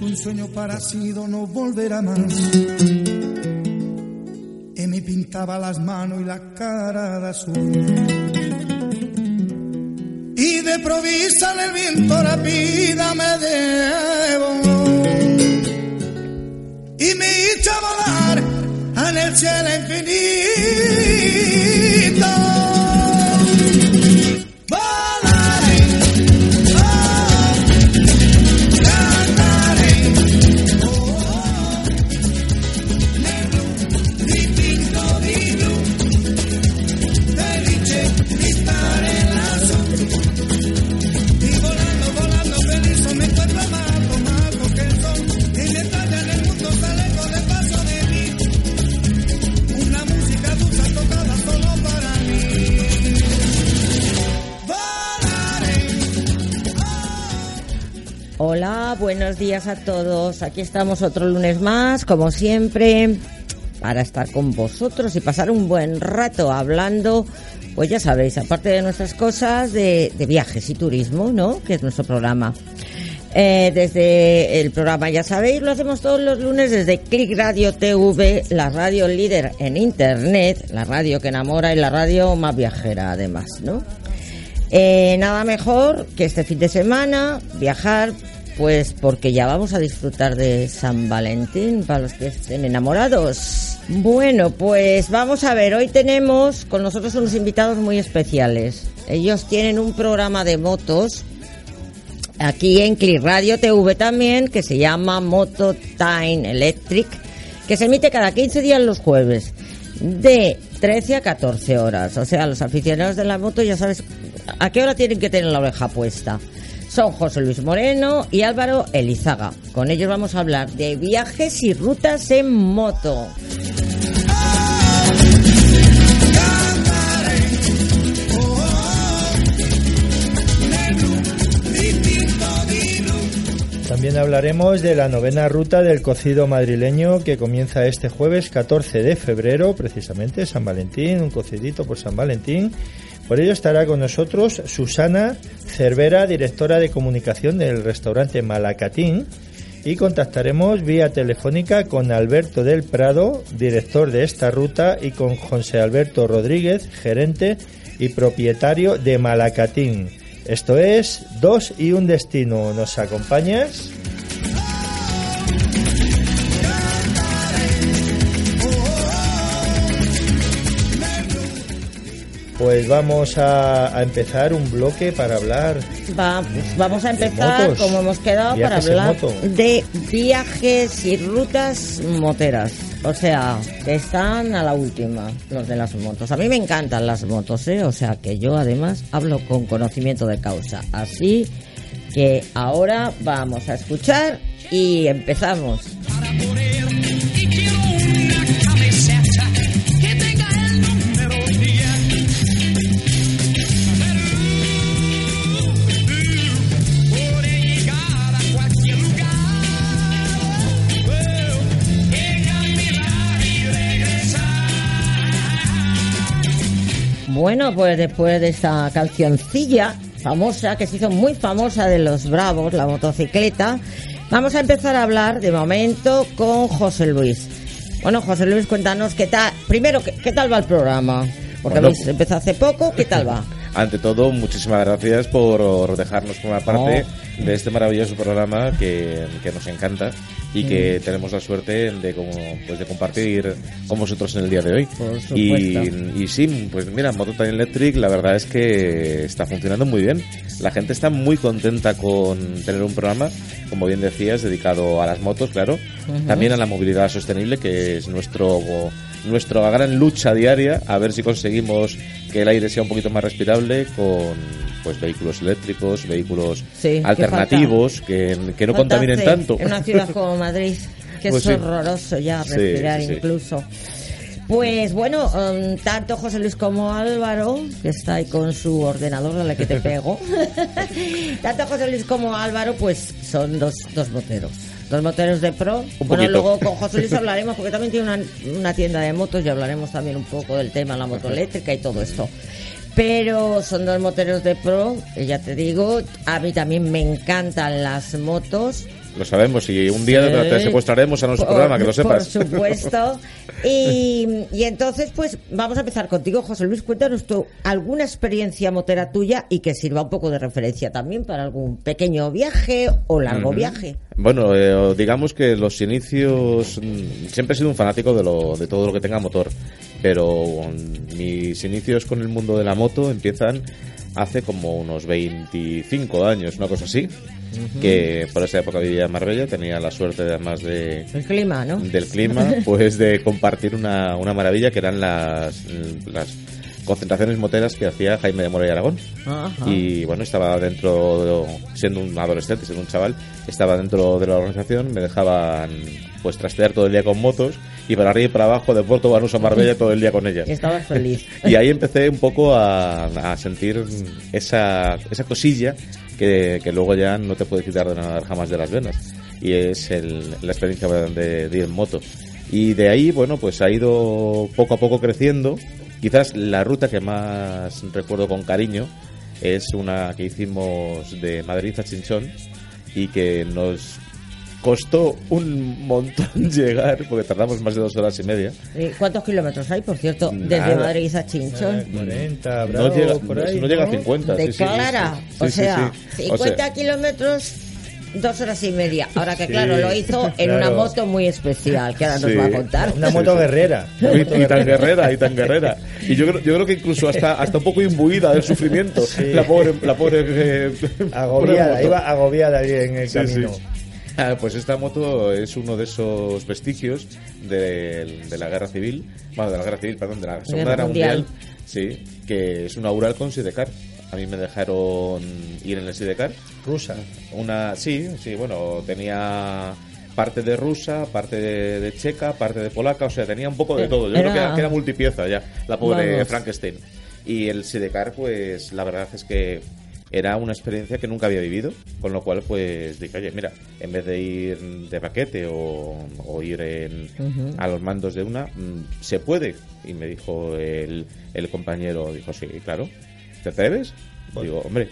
Un sueño parecido no volverá más. Y me pintaba las manos y la cara de azul. Y de provisa en el viento la vida me debo. Y me hizo volar en el cielo infinito. Buenos días a todos. Aquí estamos otro lunes más, como siempre, para estar con vosotros y pasar un buen rato hablando, pues ya sabéis, aparte de nuestras cosas, de, de viajes y turismo, ¿no? Que es nuestro programa. Eh, desde el programa, ya sabéis, lo hacemos todos los lunes desde Click Radio TV, la radio líder en Internet, la radio que enamora y la radio más viajera además, ¿no? Eh, nada mejor que este fin de semana viajar, pues porque ya vamos a disfrutar de San Valentín para los que estén enamorados. Bueno, pues vamos a ver, hoy tenemos con nosotros unos invitados muy especiales. Ellos tienen un programa de motos aquí en Click Radio TV también que se llama Moto Time Electric, que se emite cada 15 días los jueves de 13 a 14 horas. O sea, los aficionados de la moto ya sabes a qué hora tienen que tener la oreja puesta. Son José Luis Moreno y Álvaro Elizaga. Con ellos vamos a hablar de viajes y rutas en moto. También hablaremos de la novena ruta del cocido madrileño que comienza este jueves 14 de febrero, precisamente San Valentín, un cocidito por San Valentín. Por ello estará con nosotros Susana Cervera, directora de comunicación del restaurante Malacatín, y contactaremos vía telefónica con Alberto del Prado, director de esta ruta, y con José Alberto Rodríguez, gerente y propietario de Malacatín. Esto es Dos y un Destino. ¿Nos acompañas? Pues vamos a, a empezar un bloque para hablar Va, vamos a empezar, motos. como hemos quedado, para hablar de viajes y rutas moteras. O sea, que están a la última, los de las motos. A mí me encantan las motos, ¿eh? O sea, que yo además hablo con conocimiento de causa. Así que ahora vamos a escuchar y empezamos. y Bueno, pues después de esta cancioncilla famosa, que se hizo muy famosa de los Bravos, la motocicleta, vamos a empezar a hablar de momento con José Luis. Bueno, José Luis, cuéntanos qué tal. Primero, ¿qué, qué tal va el programa? Porque Bueno. habéis empezado hace poco, ¿qué tal va? Ante todo, muchísimas gracias por dejarnos formar parte de este maravilloso programa que, que nos encanta y que tenemos la suerte de, como, pues, de compartir con vosotros en el día de hoy. Por y, y sí, pues mira, Mototime Electric la verdad es que está funcionando muy bien. La gente está muy contenta con tener un programa, como bien decías, dedicado a las motos, claro. También a la movilidad sostenible, que es nuestro nuestra gran lucha diaria, a ver si conseguimos que el aire sea un poquito más respirable con, pues vehículos eléctricos, vehículos Sí, ¿qué alternativos que, que no Falta contaminen tanto. En una ciudad como Madrid, que Pues es sí. horroroso ya respirar sí, incluso. Pues bueno, um, tanto José Luis como Álvaro, que está ahí con su ordenador a la que te pego, tanto José Luis como Álvaro, pues son dos, dos moteros. Dos moteros de pro. Un bueno, poquito. luego con José Luis hablaremos, porque también tiene una, una tienda de motos y hablaremos también un poco del tema de la moto eléctrica y todo esto. Pero son dos moteros de pro, y ya te digo, a mí también me encantan las motos. Lo sabemos y un día Sí. te, secuestraremos a nuestro Por- programa, que lo sepas. Por supuesto. Y, y entonces, pues vamos a empezar contigo, José Luis. Cuéntanos tú alguna experiencia motera tuya y que sirva un poco de referencia también para algún pequeño viaje o largo viaje. Bueno, eh, digamos que los inicios. mm, Siempre he sido un fanático de, lo, de todo lo que tenga motor, pero mis inicios con el mundo de la moto empiezan hace como unos 25 años, una cosa así. Que por esa época vivía en Marbella, tenía la suerte además de, El clima, ¿no? del clima, pues de compartir una, una maravilla que eran las, las concentraciones moteras que hacía Jaime de Mora y Aragón. Ajá. Y bueno, estaba dentro, siendo un adolescente, siendo un chaval, estaba dentro de la organización, me dejaban pues trastear todo el día con motos y para arriba y para abajo de Puerto Banús a Marbella todo el día con ellas. Y estabas feliz. Y ahí empecé un poco a, a sentir esa, esa cosilla que, que luego ya no te puede quitar de nada jamás de las venas. Y es el- la experiencia de, de ir en moto. Y de ahí, bueno, pues ha ido poco a poco creciendo. Quizás la ruta que más recuerdo con cariño es una que hicimos de Madrid a Chinchón y que nos costó un montón llegar, porque tardamos más de dos horas y media. ¿Y ¿Cuántos kilómetros hay, por cierto, desde. Madrid a Chinchón? 40, No llega, por no- ahí, no llega a ¿no? 50. de sí, sí, sí, Clara. sí. O Sí, sí, sea, sí. 50 O sea, kilómetros, dos horas y media. Ahora que, Sí, claro, lo hizo en una moto muy especial, que ahora nos Sí. va a contar. Una moto guerrera. una Y, moto y tan guerrera. y tan guerrera. Y yo creo, yo creo que incluso hasta, hasta un poco imbuida del sufrimiento. Sí. La pobre, la pobre, eh, Agobiada, pobre iba agobiada ahí en el Sí, sí. camino. Ah, pues esta moto es uno de esos vestigios de, de la guerra civil, bueno, de la guerra civil, perdón, de la Segunda Guerra Guerra Mundial, Mundial. sí, que es una Ural con sidecar. A mí me dejaron ir en el sidecar. Rusa. Una, sí, sí, bueno, tenía parte de rusa, parte de, de checa, parte de polaca, o sea, tenía un poco de todo. Yo Era- creo que, que era multipieza ya, la pobre Vamos. Frankenstein. Y el sidecar, pues, la verdad es que era una experiencia que nunca había vivido, con lo cual, pues, dije, oye, mira, en vez de ir de paquete o, o ir en, a los mandos de una, mm, se puede. Y me dijo el, el compañero, dijo, sí, claro, ¿te atreves? Digo, hombre,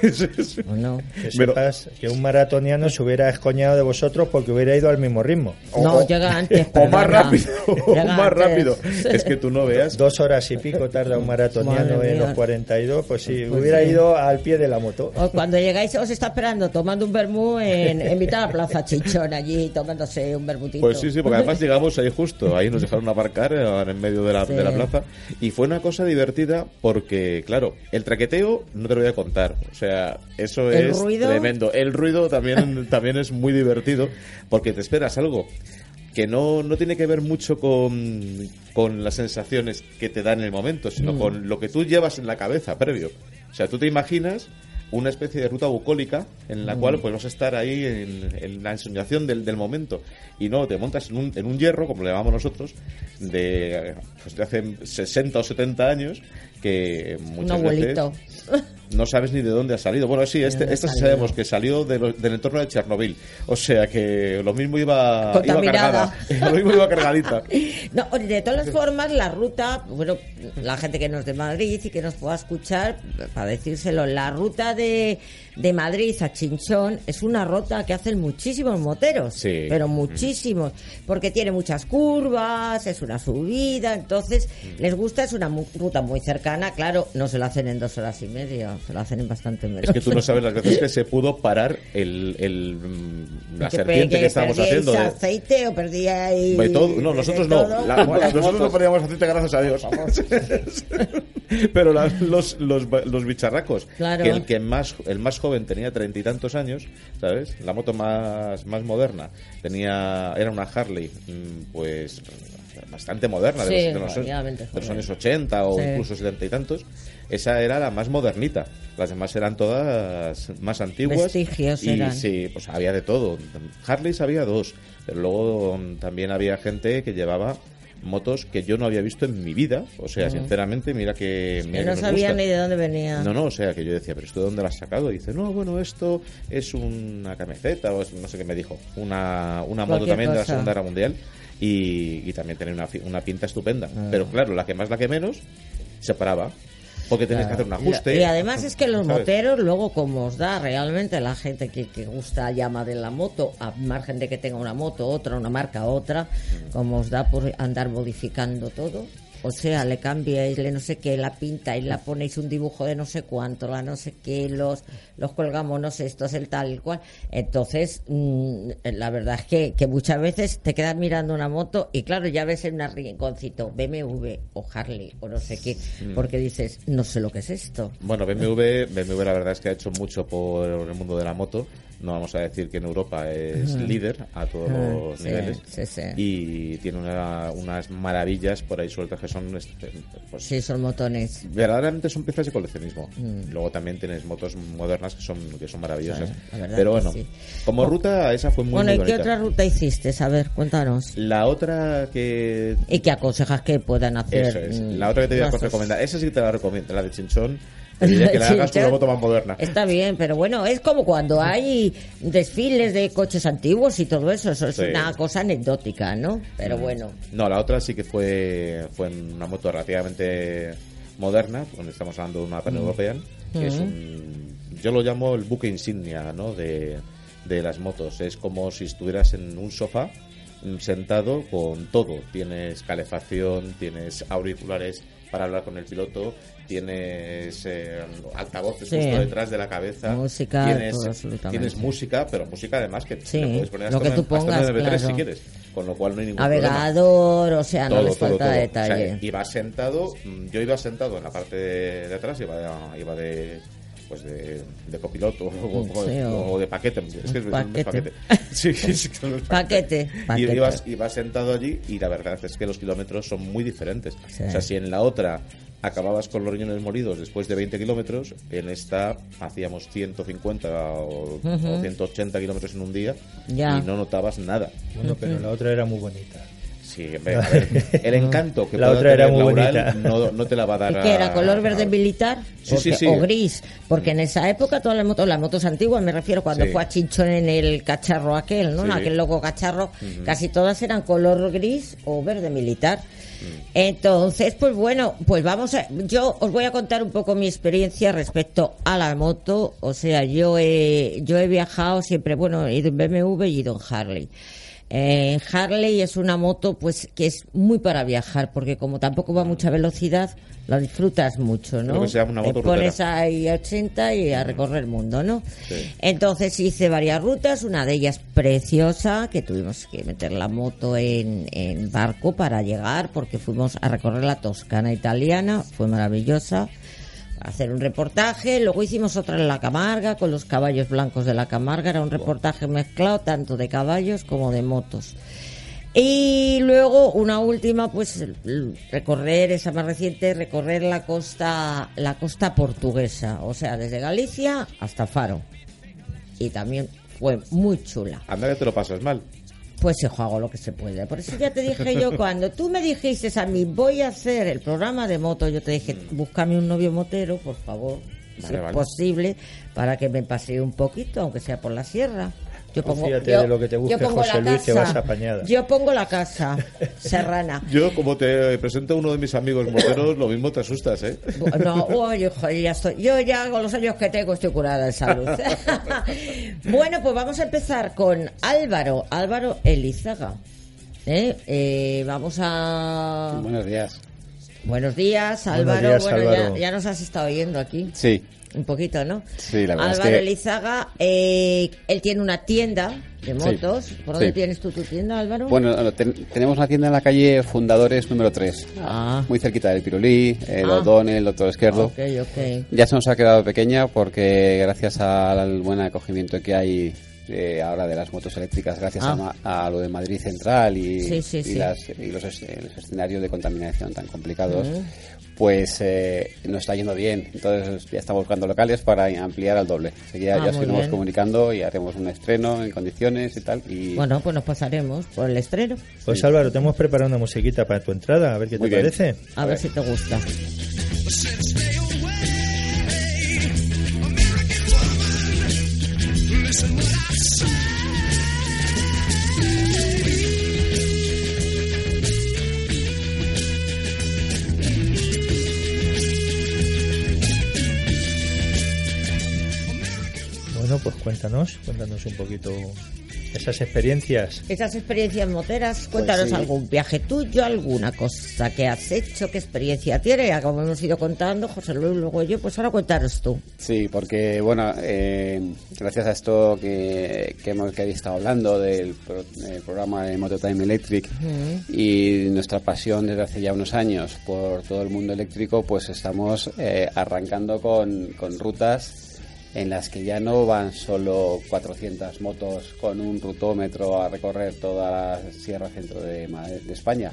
¿O no? Que Pero- sepas que un maratoniano se hubiera escoñado de vosotros porque hubiera ido al mismo ritmo. No, o- llega antes. o más rápido, o más antes. rápido. Es que tú no veas. Dos horas y pico tarda un maratoniano Madre en mía. los 42, pues sí, Pues hubiera sí. ido al pie de la moto. O cuando llegáis os está esperando tomando un vermú en, en mitad de la plaza Chichón allí tomándose un vermutito. Pues sí, sí, porque además llegamos ahí justo, ahí nos dejaron aparcar eh, en medio de la, Sí. de la plaza y fue una cosa divertida porque, claro, el traqueteo no te lo voy a contar, o sea, eso ¿El es ruido? tremendo. El ruido también, también es muy divertido porque te esperas algo que no, no tiene que ver mucho con, con las sensaciones que te dan en el momento, Mm. sino con lo que tú llevas en la cabeza previo. O sea, tú te imaginas una especie de ruta bucólica en la Mm. cual pues vas a estar ahí en, en la ensoñación del, del momento y no te montas en un, en un hierro como le llamamos nosotros de, pues, de hace 60 o 70 años que un muchas abuelito. veces no sabes ni de dónde ha salido. Bueno, sí, este, esta sí sabemos que salió de lo- del entorno de Chernobyl. O sea que lo mismo iba, iba cargada. lo mismo iba cargadita. No, de todas formas, la ruta, bueno, la gente que nos de Madrid y que nos pueda escuchar, para decírselo, la ruta de, de Madrid a Chinchón es una ruta que hacen muchísimos moteros, Sí. pero muchísimos, porque tiene muchas curvas, es una subida, entonces les gusta, es una ruta muy cercana, claro, no se la hacen en dos horas y media, se la hacen en bastante menos. Es que tú no sabes las veces que se pudo parar el, el, mm, la Que serpiente que estábamos haciendo. de- aceite o de todo. No, nosotros de no. todo? La- nosotros no perdíamos aceite, gracias a Dios. Pero la- los, los, los bicharracos, Claro. que el que más el más joven tenía treinta y tantos años, ¿sabes? La moto más, más moderna tenía era una Harley, mm, pues bastante moderna, de, Sí, los, de los- de los años 80 o Sí. incluso setenta y tantos. Esa era la más modernita. Las demás eran todas más antiguas. Vestigios y eran. sí, pues había de todo. Harleys había dos, pero luego mm, también había gente que llevaba motos que yo no había visto en mi vida. O sea, sinceramente, mira que... Mira que no sabía gusta. ni de dónde venía. No, no, o sea, que yo decía, pero ¿esto de dónde lo has sacado? Y dice, no, bueno, esto es una camiseta, o es- no sé qué me dijo. Una, una moto también de la. Segunda Guerra Mundial y, y también tenía una, fi- una pinta estupenda. Ah. Pero claro, la que más, la que menos, se paraba. Porque tenías que hacer un ajuste. Y además es que los ¿sabes? moteros, luego, como os da realmente la gente que, que gusta llama de la moto, a margen de que tenga una moto, otra, una marca, otra, Mm. como os da por andar modificando todo. O sea, le cambiáis, le no sé qué, la pinta y la ponéis un dibujo de no sé cuánto, la no sé qué, los, los colgamonos estos, el tal, el cual. Entonces, mm, la verdad es que, que muchas veces te quedas mirando una moto y claro, ya ves en un rinconcito BMW o Harley o no sé qué, Mm. porque dices, no sé lo que es esto. Bueno, BMW, BMW la verdad es que ha hecho mucho por el mundo de la moto. No vamos a decir que en Europa es líder a todos los sí, niveles. sí, sí. Y tiene una- unas maravillas por ahí sueltas que son... este, Pues, Sí, son motones. Verdaderamente son piezas de coleccionismo. Luego también tienes motos modernas que son que son maravillosas. Pero que bueno, como ruta esa fue muy, bueno, muy ¿y qué otra ruta hiciste? A ver, cuéntanos. La otra que ¿Y qué aconsejas que puedan hacer? eso es. mm, La otra que te voy a nuestros- recomendar, esa sí que te la recomiendo, la de Chinchón. Que la hagas Chinchón. moto más moderna. Está bien, pero bueno, es como cuando hay desfiles de coches antiguos y todo eso. Eso es Sí. una cosa anecdótica, ¿no? Pero Mm. bueno. No, la otra sí que fue, fue una moto relativamente moderna, donde estamos hablando de una Pan European, que es un, yo lo llamo el buque insignia ¿no? de, de las motos. Es como si estuvieras en un sofá mm, sentado con todo. Tienes calefacción, tienes auriculares para hablar con el piloto, tienes eh, altavoces Sí. justo detrás de la cabeza, Música, tienes, tienes música, pero música además que Sí, puedes poner lo hasta que tú hasta pongas, MP3 si quieres, con lo cual no hay ningún problema Navegador, o sea, no todo, les falta todo. detalle. O sea, iba sentado, mm, yo iba sentado en la parte de, de atrás, iba, iba de pues de, de copiloto o, o- Sí, o- o de paquete. Es que es Paquete. paquete. Sí, sí, sí, son los Paquete, Y paquete. ibas, ibas sentado allí y la verdad es que los kilómetros son muy diferentes. Sí. O sea, si en la otra acababas con los riñones molidos después de 20 kilómetros, en esta hacíamos 150 o, o 180 kilómetros en un día Ya. y no notabas nada. Bueno, pero la otra era muy bonita. Sí, hombre, a ver, el encanto que La otra era muy bonita. no, no te la va a dar ¿Y a- que era color verde a- militar? Sí, sí, Porque- sí. O gris. Porque en esa época todas las motos, las motos antiguas, me refiero cuando Sí. fue a Chinchón en el cacharro aquel, ¿no? Sí. Aquel loco cacharro, casi todas eran color gris o verde militar. Entonces, pues bueno, pues vamos a. Yo os voy a contar un poco mi experiencia respecto a la moto. O sea, yo he, yo he viajado siempre, bueno, he ido en BMW y he ido en Harley. Eh, Harley es una moto pues que es muy para viajar porque como tampoco va a mucha velocidad la disfrutas mucho, ¿no? Lo que se llama una moto Te pones rutera. ahí a 80 y a recorrer el mundo, ¿no? Sí. Entonces hice varias rutas, una de ellas preciosa, que tuvimos que meter la moto en, en barco para llegar porque fuimos a recorrer la Toscana italiana, fue maravillosa hacer un reportaje, luego hicimos otra en la Camarga con los caballos blancos de la Camarga, era un reportaje mezclado tanto de caballos como de motos. Y luego una última, pues recorrer esa más reciente, recorrer la costa, la costa portuguesa, o sea, desde Galicia hasta Faro. Y también fue muy chula. Anda que te lo pasas mal. Pues hijo, hago lo que se puede. Por eso ya te dije yo, cuando tú me dijiste a mí, voy a hacer el programa de moto, yo te dije, búscame un novio motero, por favor, si Vale, es posible, para que me pasee un poquito, aunque sea por la sierra. Yo pongo, yo- de lo que te busque yo pongo José la Luis, casa. vas apañada. Yo pongo la casa serrana. Yo, como te presento a uno de mis amigos moteros, lo mismo te asustas, ¿eh? No, oye, joder, ya estoy. Yo ya con los años que tengo estoy curada de salud. bueno, pues vamos a empezar con Álvaro, Álvaro Elizaga. ¿Eh? Eh, vamos a. Buenos días. Buenos días, Buenos Álvaro. días, bueno, Álvaro. Ya, ya nos has estado oyendo aquí. Sí, Un poquito, ¿no? Sí, la verdad es Álvaro que- Elizaga, eh, él tiene una tienda de motos. ¿Por dónde sí. tienes tú tu tienda, Álvaro? Bueno, no, ten- tenemos una tienda en la calle Fundadores número 3, Ah. muy cerquita del Pirulí, el Ah. O'Donnell, el Doctor Esquerdo. Ok, ok. Ya se nos ha quedado pequeña porque gracias al buen acogimiento que hay eh, ahora de las motos eléctricas, gracias Ah. a, a lo de Madrid Central y, Sí, sí, y sí. las- y los, es- los escenarios de contaminación tan complicados, Mm. Pues eh, nos está yendo bien. Entonces ya estamos buscando locales para ampliar al doble. Seguida Ah, ya seguiremos bien. comunicando y haremos un estreno en condiciones y tal. Y Bueno, pues nos pasaremos por el estreno. Pues Álvaro, te hemos preparado una musiquita para tu entrada, a ver qué Muy te bien. parece. A ver si te gusta. Listen what I say. Pues cuéntanos, cuéntanos un poquito esas experiencias. Esas experiencias moteras, cuéntanos sí. algún viaje tuyo, alguna cosa que has hecho, qué experiencia tienes. Ya como hemos ido contando, José Luis, luego yo, pues ahora cuéntanos tú. Sí, porque bueno, eh, gracias a esto que, que hemos que habéis estado hablando del pro- del programa de Mototime Electric y nuestra pasión desde hace ya unos años por todo el mundo eléctrico, pues estamos eh, arrancando con, con rutas en las que ya no van solo 400 motos con un rutómetro a recorrer toda la sierra centro de, España,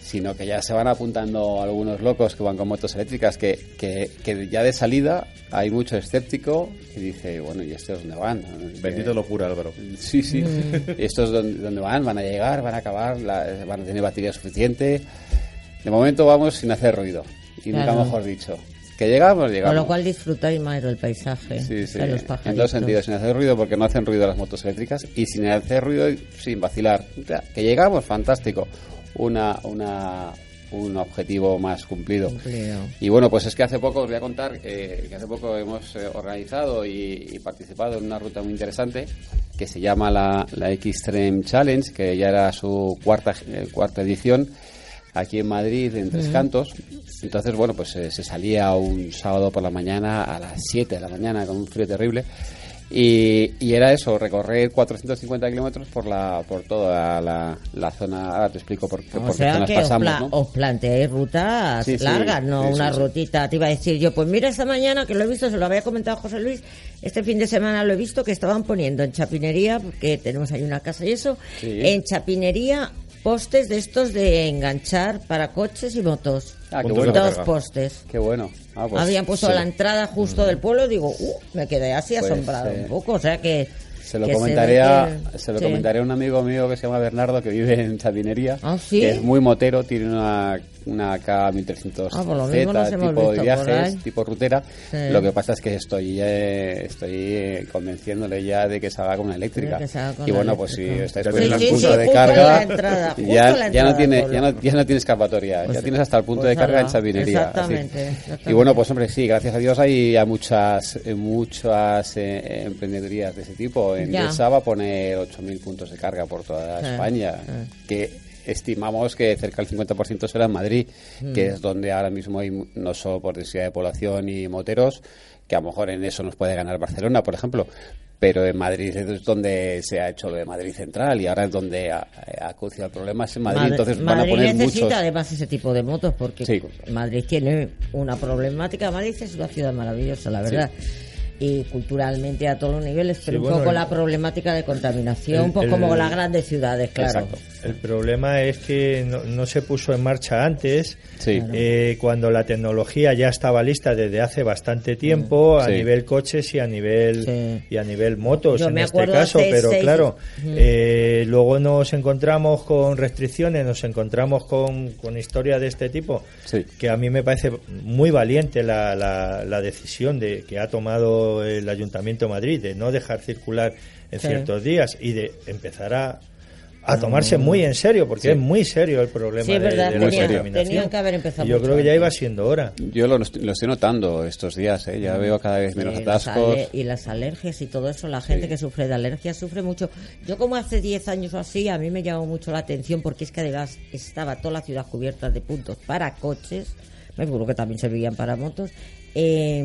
sino que ya se van apuntando algunos locos que van con motos eléctricas que, que, que ya de salida hay mucho escéptico que dice, bueno, ¿y estos dónde van? Bendito Eh, locura, Álvaro. Sí, sí. ¿Y estos dónde, dónde van? ¿Van a llegar? ¿Van a acabar? La- ¿Van a tener batería suficiente? De momento vamos sin hacer ruido. Y nunca Claro. mejor dicho. Que llegamos, llegamos. Con lo cual disfrutáis más del paisaje, Sí, sí. de los En dos sentidos, sin hacer ruido porque no hacen ruido las motos eléctricas y sin hacer ruido y sin vacilar. Que llegamos, fantástico. Una, una, un objetivo más cumplido. Cumplido. Y bueno, pues es que hace poco os voy a contar que, que hace poco hemos eh, organizado y, y participado en una ruta muy interesante que se llama la, la X-Treme Challenge, que ya era su cuarta, eh, cuarta edición aquí en Madrid, en Tres Cantos. Entonces, bueno, pues eh, se salía un sábado por la mañana a las 7 de la mañana con un frío terrible. Y, y era eso, recorrer 450 kilómetros por la por toda la, la zona. Ahora te explico por, qué- O por qué sea zonas que os, pasamos. pla- ¿no? os planteáis rutas Sí, sí, largas, no sí, una sí. rutita. Te iba a decir yo, pues mira esta mañana que lo he visto, se lo había comentado José Luis, este fin de semana lo he visto que estaban poniendo en Chapinería, porque tenemos ahí una casa y eso, Sí. en Chapinería postes de estos de enganchar para coches y motos. Ah, qué bueno. Dos postes. Qué bueno. Ah, pues Habían puesto lo- la entrada justo del pueblo, digo, uh, me quedé así Pues, asombrado eh, un poco, o sea que... Se lo que comentaré, a, que- se lo sí. comentaré a un amigo mío que se llama Bernardo, que vive en Chapinería, Ah, ¿sí? que es muy motero, tiene una, una K1300Z, Ah, hemos tipo de viajes, tipo rutera. Sí. Lo que pasa es que estoy eh, estoy eh, convenciéndole ya de que salga con una eléctrica. con y bueno, pues si estáis poniendo sí, el punto sí, de carga, la entrada, justo ya, ya, no tiene, ya, no, ya no tiene escapatoria, Pues- ya tienes hasta el punto pues de carga en así. exactamente, exactamente. Y bueno, pues hombre, sí, gracias a Dios hay ya muchas eh, muchas eh, emprendedurías de ese tipo. En Ya. Desa va a poner 8.000 puntos de carga por toda Sí, España, sí. que estimamos que cerca del 50% será en Madrid, Mm. que es donde ahora mismo hay no solo por densidad de población y moteros, que a lo mejor en eso nos puede ganar Barcelona, por ejemplo. Pero en Madrid es donde se ha hecho lo de Madrid Central y ahora es donde acuciado el problema es en Madrid. Madri- entonces van a poner necesita muchos. además ese tipo de motos porque Sí. Madrid tiene una problemática. Madrid es una ciudad maravillosa, la verdad. Y culturalmente a todos los niveles, pero Sí, un bueno, poco el- la problemática de contaminación, el- pues como el- las grandes ciudades, claro. Exacto. El problema es que no, no se puso en marcha antes, Sí. eh, cuando la tecnología ya estaba lista desde hace bastante tiempo a Sí. nivel coches y a nivel Sí. y a nivel motos Yo en este caso, pero seis- claro, eh, luego nos encontramos con restricciones, nos encontramos con, con historias de este tipo, Sí. que a mí me parece muy valiente la, la, la decisión de que ha tomado el Ayuntamiento de Madrid de no dejar circular en Sí. ciertos días y de empezar a a tomarse muy en serio, porque Sí. es muy serio el problema Sí, es de, verdad, de la tenían- que haber empezado Y yo creo que ya iba siendo hora. Yo lo, lo estoy notando estos días, ¿eh? ya veo cada vez menos Y las, atascos. ale- y las alergias y todo eso, la gente Sí. que sufre de alergias sufre mucho. Yo como hace 10 años o así, a mí me llamó mucho la atención porque es que además estaba toda la ciudad cubierta de puntos para coches, seguro que también servían para motos, eh,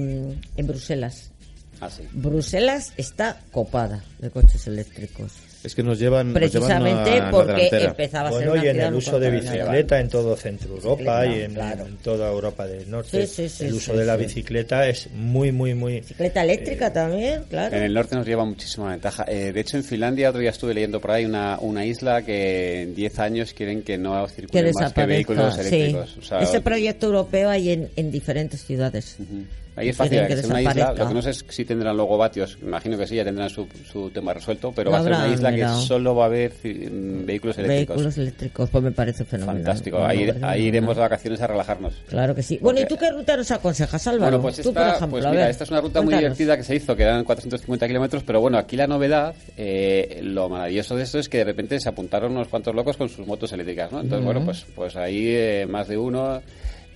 en Bruselas. Ah, sí. Bruselas está copada de coches eléctricos. Es que nos llevan, nos llevan Precisamente a la porque delantera. empezaba a ser Bueno, una y en el uso de bicicleta en todo Centro Europa y en, claro. en toda Europa del Norte. Sí, sí, sí, el uso sí, de la sí. bicicleta es muy, muy, muy... Bicicleta eléctrica también, claro. En el norte nos lleva muchísima ventaja. Eh, de hecho, en Finlandia, otro día estuve leyendo por ahí una, una isla que en 10 años quieren que no que circulen más que vehículos sí. eléctricos. O sea, Ese proyecto europeo hay en, en diferentes ciudades. Ujú. Ahí es fácil, que sea una isla. Lo que no sé es si tendrán luego vatios. Imagino que sí, ya tendrán su, su tema resuelto. Pero va a ser una isla mirado. que solo va a haber mm, vehículos eléctricos. Vehículos eléctricos, pues me parece fenomenal. Fantástico. Ahí, parece ahí iremos de vacaciones a relajarnos. Claro que sí. Bueno, ¿y tú qué ruta nos aconsejas, Álvaro? Bueno, pues esta, por ejemplo, pues mira, esta es una ruta muy divertida que se hizo, que eran 450 kilómetros, pero bueno, aquí la novedad, eh, lo maravilloso de esto es que de repente se apuntaron unos cuantos locos con sus motos eléctricas, ¿no? Entonces, bueno, pues, pues ahí eh, más de uno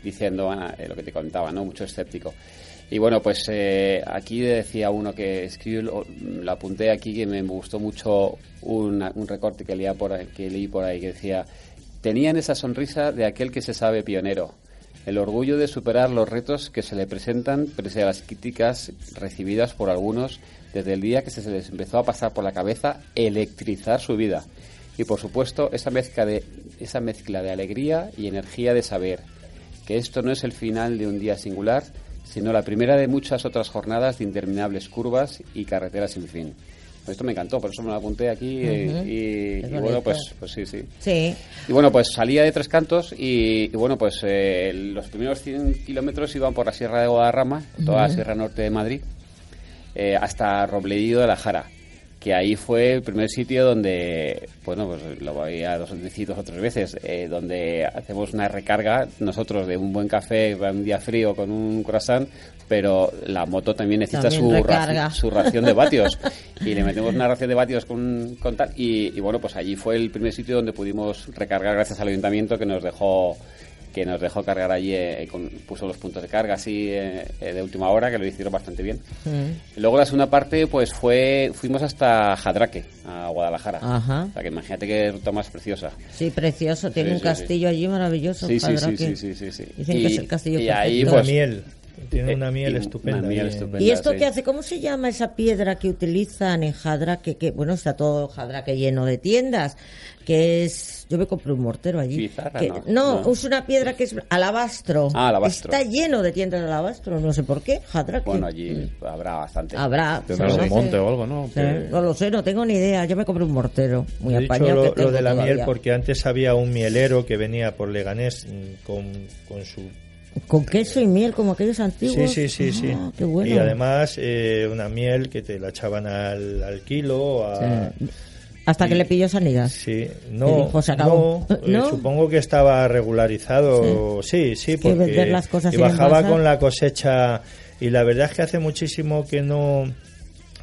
diciendo ah, eh, lo que te contaba, ¿no? Mucho escéptico. Y bueno, pues eh, aquí decía uno que escribió, lo, apunté aquí, que me gustó mucho una- un recorte que, leía por que leí por ahí, que decía, tenían esa sonrisa de aquel que se sabe pionero, el orgullo de superar los retos que se le presentan pese a las críticas recibidas por algunos desde el día que se les empezó a pasar por la cabeza electrizar su vida. Y por supuesto, esa mezcla de, esa mezcla de alegría y energía de saber que esto no es el final de un día singular, sino la primera de muchas otras jornadas de interminables curvas y carreteras sin fin. Esto me encantó, por eso me lo apunté aquí eh, y, bueno, pues, pues sí, sí. Sí, Y bueno, pues salía de Tres Cantos y, y bueno, pues eh, los primeros 100 kilómetros iban por la Sierra de Guadarrama, toda la. Sierra Norte de Madrid, eh, hasta Robledillo de la Jara, que ahí fue el primer sitio donde, bueno, pues lo había dos, decir dos o tres veces, eh, donde hacemos una recarga nosotros de un buen café, un día frío con un croissant, pero la moto también necesita También su, raci- su ración de vatios. Y le metemos una ración de vatios con, con tal y, y bueno pues allí fue el primer sitio donde pudimos recargar gracias al ayuntamiento que nos dejó que nos dejó cargar allí eh, con- puso los puntos de carga así eh, eh, de última hora que lo hicieron bastante bien Mm. luego la segunda parte pues fue fuimos hasta Jadraque a Guadalajara Ajá. o sea que imagínate qué ruta más preciosa sí, precioso. Tiene Sí, un sí, castillo allí maravilloso. sí sí, sí sí sí sí sí Dicen y, que es el castillo y ahí perfecto. Pues miel. Tiene eh, una miel y estupenda. una miel en- estupenda. ¿Y esto sí. qué hace? ¿Cómo se llama esa piedra que utilizan en Jadraque? Que, bueno, está todo Jadraque lleno de tiendas. Que es. Yo me compré un mortero allí. Pizarra, que- no, no, no. es una piedra que es alabastro. Ah, alabastro. Está lleno de tiendas de alabastro. No sé por qué. Jadraque. bueno allí habrá bastante Habrá. Tendrás no un monte o algo, ¿no? Sí, Que- No lo sé, no tengo ni idea. Yo me compré un mortero. Muy He dicho apañado. lo, que lo tengo de la miel porque antes había un mielero que venía por Leganés mm, con, con su... Con queso y miel, como aquellos Sí, antiguos. sí, sí, sí. Ah, qué bueno. Y además eh, una miel que te la echaban al, al kilo. A, Sí. Hasta que le pilló sanidad. Sí, no, dijo, "Se acabó". no, eh, supongo que estaba regularizado, sí, sí, porque las cosas y bajaba con la cosecha y la verdad es que hace muchísimo que no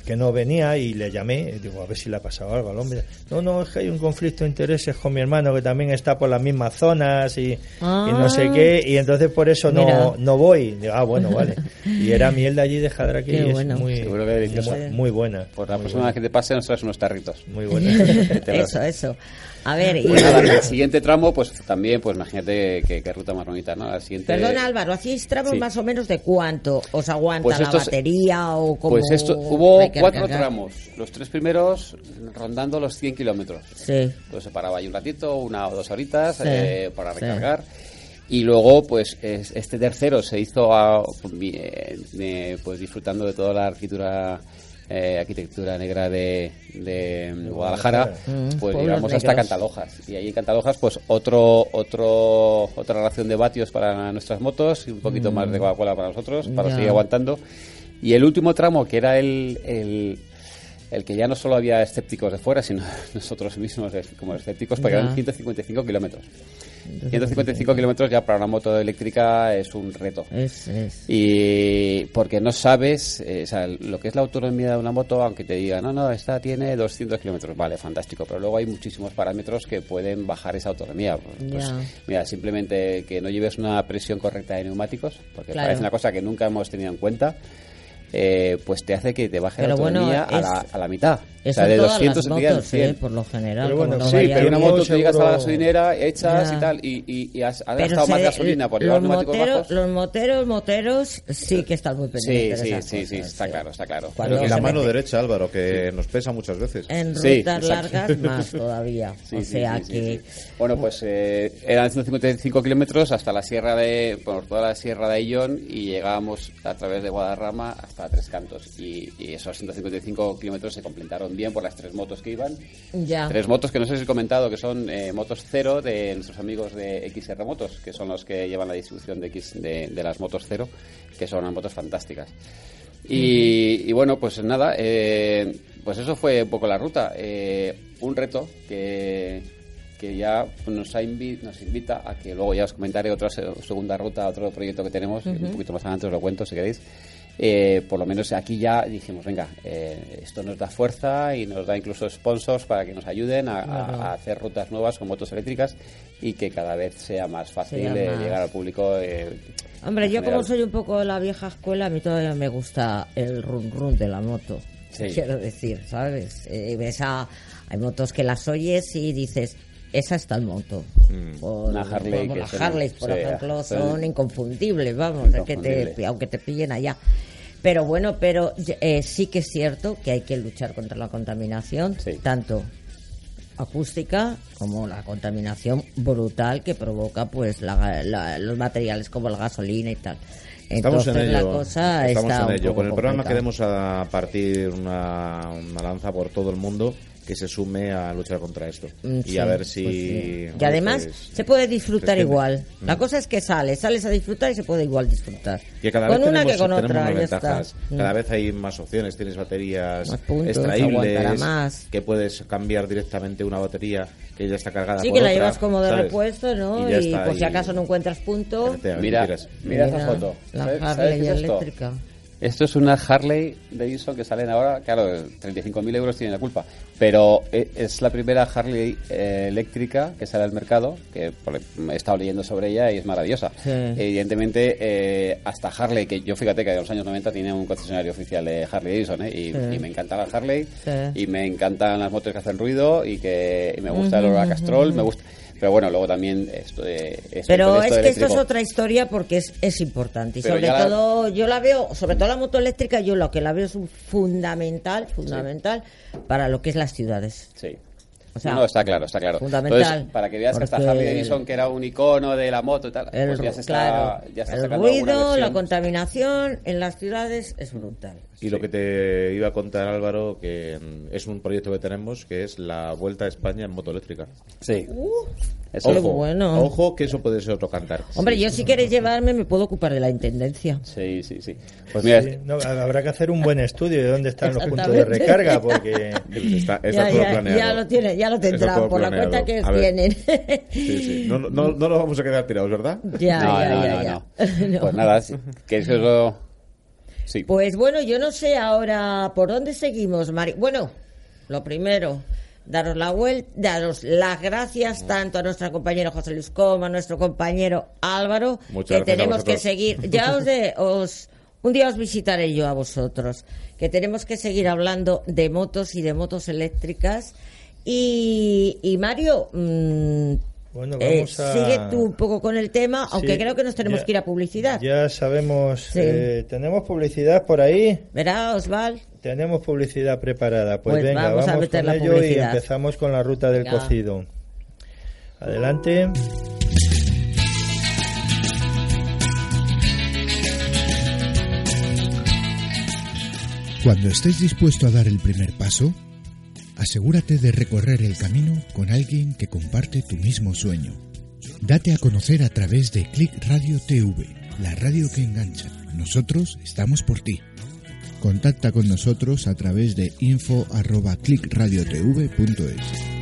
que no venía y le llamé, y digo, a ver si le ha pasado algo al hombre. No, no, es que hay un conflicto de intereses con mi hermano que también está por las mismas zonas y, Ah. y no sé qué, y entonces por eso Mira. no, no voy. Digo, ah, bueno, vale. Y era miel de allí de Jadraque Qué y es bueno. muy, Seguro que deliciosa. muy, muy buena. por la muy próxima vez que te pase nos traes unos tarritos Muy buena. Eso, eso. A ver, y... Pues el siguiente tramo, pues también, pues imagínate qué, ruta más bonita, ¿no? La siguiente... Perdona Álvaro, ¿hacéis tramos Sí. más o menos de cuánto? ¿Os aguanta Pues la estos- batería o cómo Pues esto, hubo cuatro tramos. Los tres primeros rondando los 100 kilómetros. Sí. Entonces se paraba ahí un ratito, una o dos horitas Sí, eh, para sí. recargar. Y luego, pues es- este tercero se hizo a- eh, eh, pues disfrutando de toda la arquitectura, eh, arquitectura negra de, de Guadalajara, Mm, pues pueblos llegamos hasta. Cantalojas. Y ahí en Cantalojas, pues otro, otro, otra ración de vatios para nuestras motos y un poquito más de Coca-Cola para nosotros, para Mm. Seguir aguantando. Y el último tramo, que era el, el, el que ya no solo había escépticos de fuera, sino nosotros mismos eh, como escépticos, porque eran 155 kilómetros. 155 kilómetros ya para una moto eléctrica es un reto. Es, es. Y porque no sabes, eh, o sea, lo que es la autonomía de una moto, aunque te diga, no, no, esta tiene 200 kilómetros, vale, fantástico, pero luego hay muchísimos parámetros que pueden bajar esa autonomía. Pues, Ya. mira, simplemente que no lleves una presión correcta de neumáticos, porque Claro. parece una cosa que nunca hemos tenido en cuenta. Eh, pues te hace que te baje la Pero bueno, autonomía a, es- la, a la mitad. O sea, de todas 200 las te llega al motos, 100. eh, por lo general. Pero bueno, no Sí, pero una Seguro, moto tú llegas a la seguro. gasolinera, echas Ya. y tal, y, y, y has, has gastado más gasolina por llevar los neumáticos moteros, bajos. los moteros, moteros, sí que están muy Sí, pendientes sí, sí, sí, cosas, está sí. claro, está claro. Cuando la mano mete derecha, Álvaro, que nos pesa muchas veces. En Sí, rutas largas más todavía. Sí, o sí, sea sí, sí, que... sí. Bueno, pues eh, eran 155 kilómetros hasta la sierra de, por toda la sierra de Ayllón y llegábamos a través de Guadarrama hasta Tres Cantos. Y, y esos 155 kilómetros se completaron bien por las tres motos que iban. Ya. Tres motos que no sé si he comentado que son eh, motos cero de nuestros amigos de XR Motos, que son los que llevan la distribución de, X, de, de las motos cero, que son unas motos fantásticas. Y, y bueno, pues nada, eh, pues eso fue un poco la ruta. Eh, un reto que, que ya nos, ha invi- nos invita a que luego ya os comentaré otra se- segunda ruta, otro proyecto que tenemos, un poquito más adelante os lo cuento si queréis. Eh, por lo menos aquí ya dijimos, venga, eh, esto nos da fuerza y nos da incluso sponsors para que nos ayuden a, a- a hacer rutas nuevas con motos eléctricas y que cada vez sea más fácil Sea más- llegar al público. eh, Hombre, yo como soy un poco de la vieja escuela, a mí todavía me gusta el run run de la moto. Sí. Quiero decir, ¿sabes? Eh, ves a- hay motos que las oyes y dices, esa está en moto. Por- Una Harley las son- Harleys, por ejemplo, son- son inconfundibles, vamos, es que te- aunque te pillen allá. Pero bueno, pero eh, sí que es cierto que hay que luchar contra la contaminación, Sí. tanto acústica como la contaminación brutal que provoca pues la- la- los materiales como la gasolina y tal. Estamos Entonces en la cosa estamos está en ello. Con el programa complicada. queremos a partir una, una lanza por todo el mundo que se sume a luchar contra esto. Mm, y a ver pues si... sí. bueno, Y además pues, se puede disfrutar se igual. La Mm. cosa es que sales, sales a disfrutar y se puede igual disfrutar. Cada con vez una tenemos, que con otra, más ya ventajas. está. Cada Mm. vez hay más opciones. Tienes baterías Más puntos, extraíbles, más. que puedes cambiar directamente una batería que ya está cargada Sí, por que la otra, llevas como de ¿sabes? repuesto, ¿no? Y, por si ahí. acaso no encuentras punto. Mira, tiras. mira esa foto. La ¿Sabes- sabes Harley qué es esto? eléctrica. Esto es una Harley Davidson que salen ahora, claro, 35.000 euros tienen la culpa, pero eh, es la primera Harley eh, eléctrica que sale al mercado, que he estado leyendo sobre ella y es maravillosa. Sí. Evidentemente, eh, hasta Harley, que yo fíjate que en los años 90 tenía un concesionario oficial de Harley Davidson, ¿eh? y, Sí. y me encanta la Harley, Sí. y me encantan las motos que hacen ruido, y que y me gusta el olor a castrol, me gusta... Pero bueno, luego también esto de... esto- Pero con es esto que esto es eléctrico. otra historia porque es, es importante. Y Pero sobre ya la- todo, yo la veo, sobre todo la moto eléctrica, yo lo que la veo es un fundamental, fundamental para lo que es las ciudades. Sí. O sea, no, está claro, está claro. fundamental, Entonces, para que veas que hasta Harley Davidson, que era un icono de la moto y tal, El, pues ya se está, claro, ya está el ruido, la contaminación en las ciudades es brutal. Y lo que te iba a contar Álvaro, que mm, es un proyecto que tenemos, que es la Vuelta a España en moto eléctrica. Sí. Qué Ojo, bueno. ojo que eso puede ser otro cantar. Hombre, yo si queréis llevarme me puedo ocupar de la intendencia. Sí, sí, sí. Pues mira, Sí, no, habrá que hacer un buen estudio de dónde están los puntos de recarga, porque Está, está ya, todo ya, planeado. ya lo tiene, ya lo tendrán por la planeado. cuenta que tienen. Sí, sí. No, no, no, no nos vamos a quedar tirados, ¿verdad? ya, no, ya, no, ya, no, ya. no. No. Pues nada, sí, ¿queréis que os lo...? Sí. Pues bueno, yo no sé ahora por dónde seguimos, Mari. Bueno, lo primero, daros la vuelta, daros las gracias tanto a nuestro compañero José Luis como a nuestro compañero Álvaro, Muchas que tenemos que seguir. Ya os de, os un día os visitaré yo a vosotros, que tenemos que seguir hablando de motos y de motos eléctricas. Y, y Mario, mm, Bueno, eh, vamos a- sigue tú un poco con el tema, aunque Sí, creo que nos tenemos ya- que ir a publicidad. ya sabemos, Sí. eh, tenemos publicidad por ahí, ¿Verdad, Osval? tenemos publicidad preparada. Pues, Pues venga, vamos vamos, a meter con la ello y empezamos con la ruta del Venga. cocido. Adelante. Cuando estés dispuesto a dar el primer paso, asegúrate de recorrer el camino con alguien que comparte tu mismo sueño. Date a conocer a través de Click Radio TV, la radio que engancha. Nosotros estamos por ti. Contacta con nosotros a través de info@clickradiotv.es.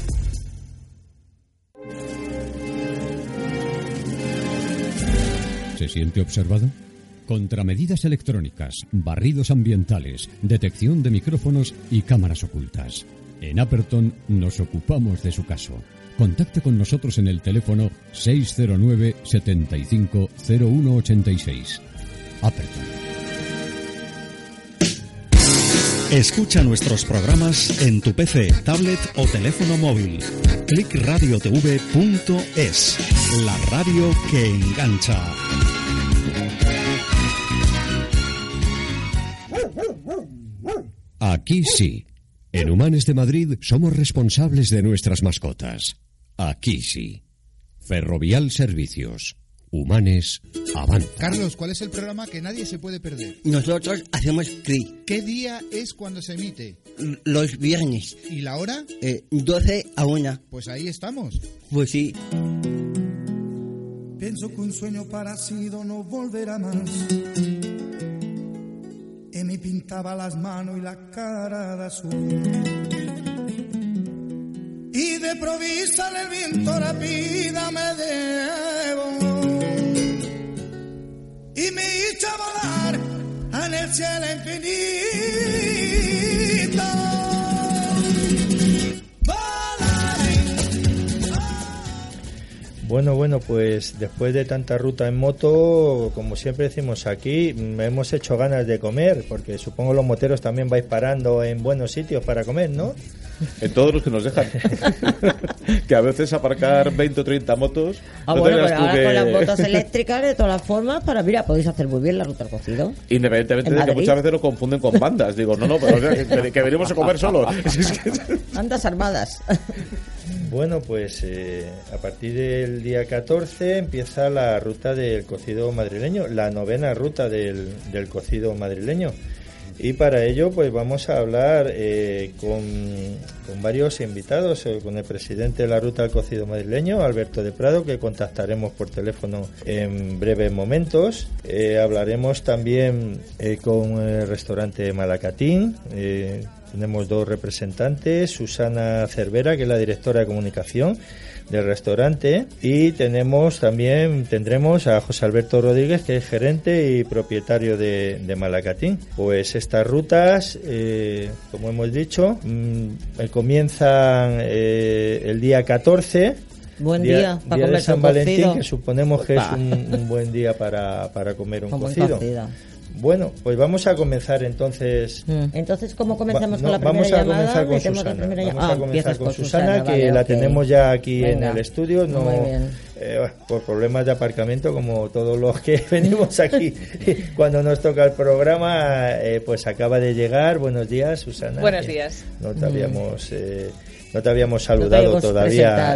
Siente observado? Contramedidas electrónicas, barridos ambientales, detección de micrófonos y cámaras ocultas. En Aperton nos ocupamos de su caso. Contacte con nosotros en el teléfono 609 75 0186. Aperton. Escucha nuestros programas en tu PC, tablet o teléfono móvil. clickradiotv.es, la radio que engancha. Aquí sí. En Humanes de Madrid somos responsables de nuestras mascotas. Aquí sí. Ferrovial Servicios. Humanes Avanza. Carlos, ¿cuál es el programa que nadie se puede perder? Nosotros hacemos clic ¿Qué día es cuando se emite? los viernes, ¿Y la hora? eh, 12 a 1. Pues ahí estamos. Pues sí. Pienso que un sueño parecido no volverá más. Y me pintaba las manos y la cara de azul. Y de provisa el viento rápida me debo. Y me hizo volar en el cielo infinito. Bueno, bueno, pues después de tanta ruta en moto, como siempre decimos aquí, hemos hecho ganas de comer, porque supongo los moteros también vais parando en buenos sitios para comer, ¿no? En todos los que nos dejan. que a veces aparcar 20 o 30 motos. Ah, no bueno, pero ahora que- con las motos eléctricas, de todas las formas, para, mira, podéis hacer muy bien la ruta al cocido. Independientemente En de que muchas veces lo confunden con bandas. Digo, no, no, pero o sea, que, que venimos a comer solos. Es que- Andas armadas. Bueno, pues eh, a partir del día 14 empieza la ruta del cocido madrileño, la novena ruta del, del cocido madrileño. Y para ello, pues vamos a hablar eh, con, varios invitados, eh, con el presidente de la ruta del cocido madrileño, Alberto de Prado, que contactaremos por teléfono en breves momentos. Hablaremos también con el restaurante Malacatín. Tenemos dos representantes, Susana Cervera, que es la directora de comunicación del restaurante, y tenemos también tendremos a José Alberto Rodríguez, que es gerente y propietario de, de Malacatín. Pues estas rutas, eh, como hemos dicho, mm, eh, comienzan eh, el día 14. Buen día para de comerse San un Valentín, cocido. que suponemos que es un, un buen día para, para comer un Un buen cocido. Bueno, pues vamos a comenzar entonces. Entonces, ¿cómo comenzamos Va- con la primera vamos a llamada? comenzar con Susana. Vamos a Ah, comenzar con Susana, que vale, la tenemos ya aquí en el estudio. No, Muy bien. eh, por problemas de aparcamiento, como todos los que venimos aquí cuando nos toca el programa, eh, pues acaba de llegar. Buenos días, Susana. Buenos días. No te Mm. habíamos, eh, no te habíamos saludado todavía.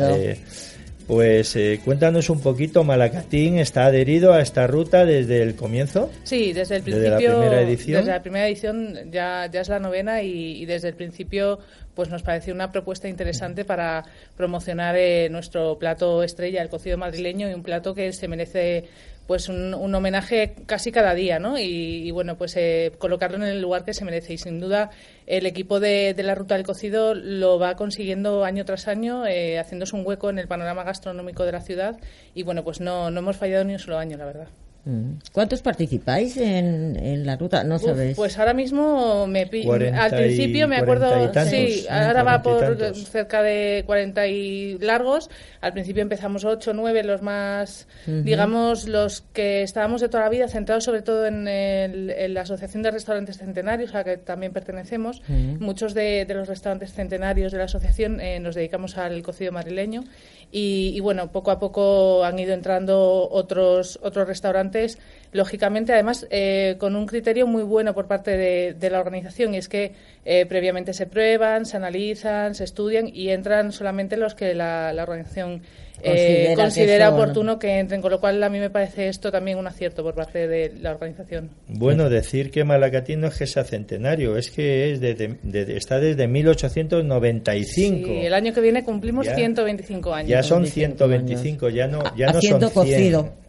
Pues eh, cuéntanos un poquito, Malacatín está adherido a esta ruta desde el comienzo. Sí, desde el Desde la principio. primera edición. Desde la primera edición ya, ya es la novena y, y desde el principio pues nos pareció una propuesta interesante para promocionar eh, nuestro plato estrella, el cocido madrileño, y un plato que se merece pues un, un homenaje casi cada día, ¿no? Y, bueno, pues eh, colocarlo en el lugar que se merece. Y sin duda el equipo de, de la Ruta del Cocido lo va consiguiendo año tras año, eh, haciéndose un hueco en el panorama gastronómico de la ciudad. Y bueno, pues no, no hemos fallado ni un solo año, la verdad. Mm. ¿Cuántos participáis en, en la ruta? No Uf, sabéis. Pues ahora mismo me pi- Cuarenta al principio y- me acuerdo, tantos, sí, ¿no? ahora va por cerca de 40 y largos. Al principio empezamos 8, 9, los más, digamos, los que estábamos de toda la vida, centrados sobre todo en, el- en la Asociación de Restaurantes Centenarios, a la que también pertenecemos. Muchos de, de los restaurantes centenarios de la asociación eh, nos dedicamos al cocido madrileño y, y, bueno, poco a poco han ido entrando otros, otros restaurantes, lógicamente, además eh, con un criterio muy bueno por parte de, de la organización y es que eh, previamente se prueban, se analizan, se estudian y entran solamente los que la, la organización eh, Considera que considera son- oportuno que entren, con lo cual a mí me parece esto también un acierto por parte de la organización. Bueno, decir que Malacatín no es que sea centenario, es que es de- de- de- está desde 1895. Sí, el año que viene cumplimos Ya. 125 años. Ya son 125, ya no, ya no Haciendo son 100. cocido.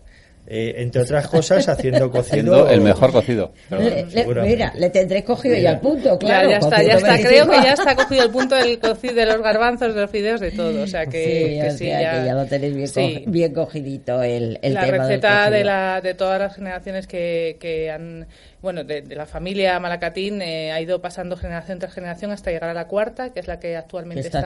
Eh, entre otras cosas, haciendo cocido. El mejor cocido. Le- le- mira, le tendréis cogido ya el punto, claro. ya, ya está, ya está. Creo que ya está cogido el punto del cocido de los garbanzos, de los fideos, de todo. O sea que Sí, que o sí, sea, ya, que ya lo tenéis bien, sí. co- bien cogidito el, el la tema del receta de, cocido. la, de todas las generaciones que, que han, bueno, de, de la familia Malacatín eh, ha ido pasando generación tras generación hasta llegar a la cuarta, que es la que actualmente está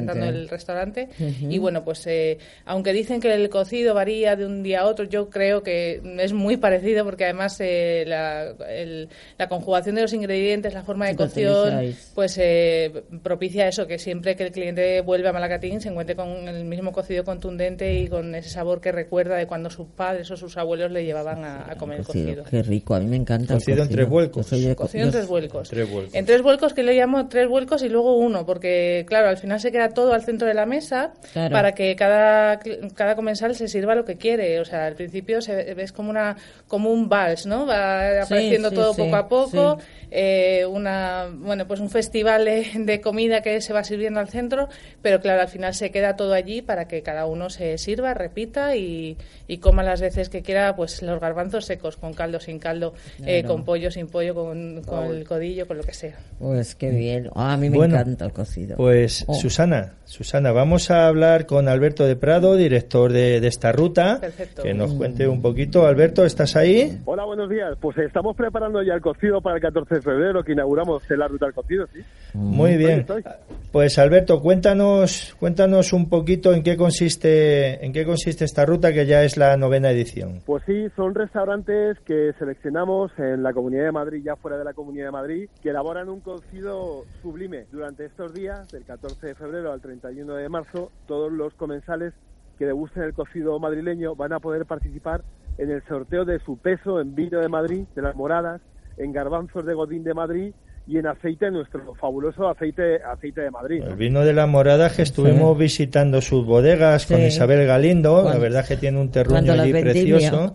está, el restaurante. Y bueno, pues eh, aunque dicen que el cocido varía de un día a otro, yo creo que es muy parecido porque además eh, la, el- la conjugación de los ingredientes, la forma de cocción, pues eh, propicia eso, que siempre que el cliente vuelve a Malacatín se encuentre con el mismo cocido contundente y con ese sabor que recuerda de cuando sus padres o sus abuelos le llevaban a, a comer el Cocido, cocido. Qué rico, a mí me encanta. Cocido en tres vuelcos. Cocido en tres vuelcos. Tres vuelcos. En tres vuelcos que le llamo tres vuelcos y luego uno, porque claro, al final se queda todo al centro de la mesa Claro. para que cada, cada comensal se sirva lo que quiere. O sea, al principio se ve- ves como una como un vals, ¿no? Va Sí, apareciendo sí, todo sí, poco a poco. sí. eh, una bueno pues un festival de, de comida que se va sirviendo al centro, pero claro, al final se queda todo allí para que cada uno se sirva, repita y, y coma las veces que quiera, pues los garbanzos secos, con caldo, sin caldo, eh, Claro. con pollo, sin pollo, con, con el codillo, con lo que sea. Pues qué bien. Ah, a mí me Bueno, encanta el cocido. Pues Oh. Susana, Susana, vamos a hablar con Alberto de Prado, director de, de esta ruta, Perfecto. que nos cuente un poquito. Alberto, ¿estás ahí? Hola, buenos días. Pues estamos preparando ya el cocido para el 14 de febrero, que inauguramos la ruta del cocido, ¿sí? Muy bien. Estoy, Pues Alberto, cuéntanos, cuéntanos un poquito en qué consiste, en qué consiste esta ruta que ya es la novena edición. Pues sí, son restaurantes que seleccionamos en la Comunidad de Madrid, ya fuera de la Comunidad de Madrid, que elaboran un cocido sublime. Durante estos días, del 14 de febrero al 31 de marzo, todos los comensales que degusten el cocido madrileño van a poder participar en el sorteo de su peso en vino de Madrid, de las moradas, en garbanzos de Godín de Madrid y en aceite, nuestro fabuloso aceite, aceite de Madrid. El vino de la morada que estuvimos visitando sus bodegas con Sí. Isabel Galindo, la Cuando- verdad que tiene un terruño allí precioso.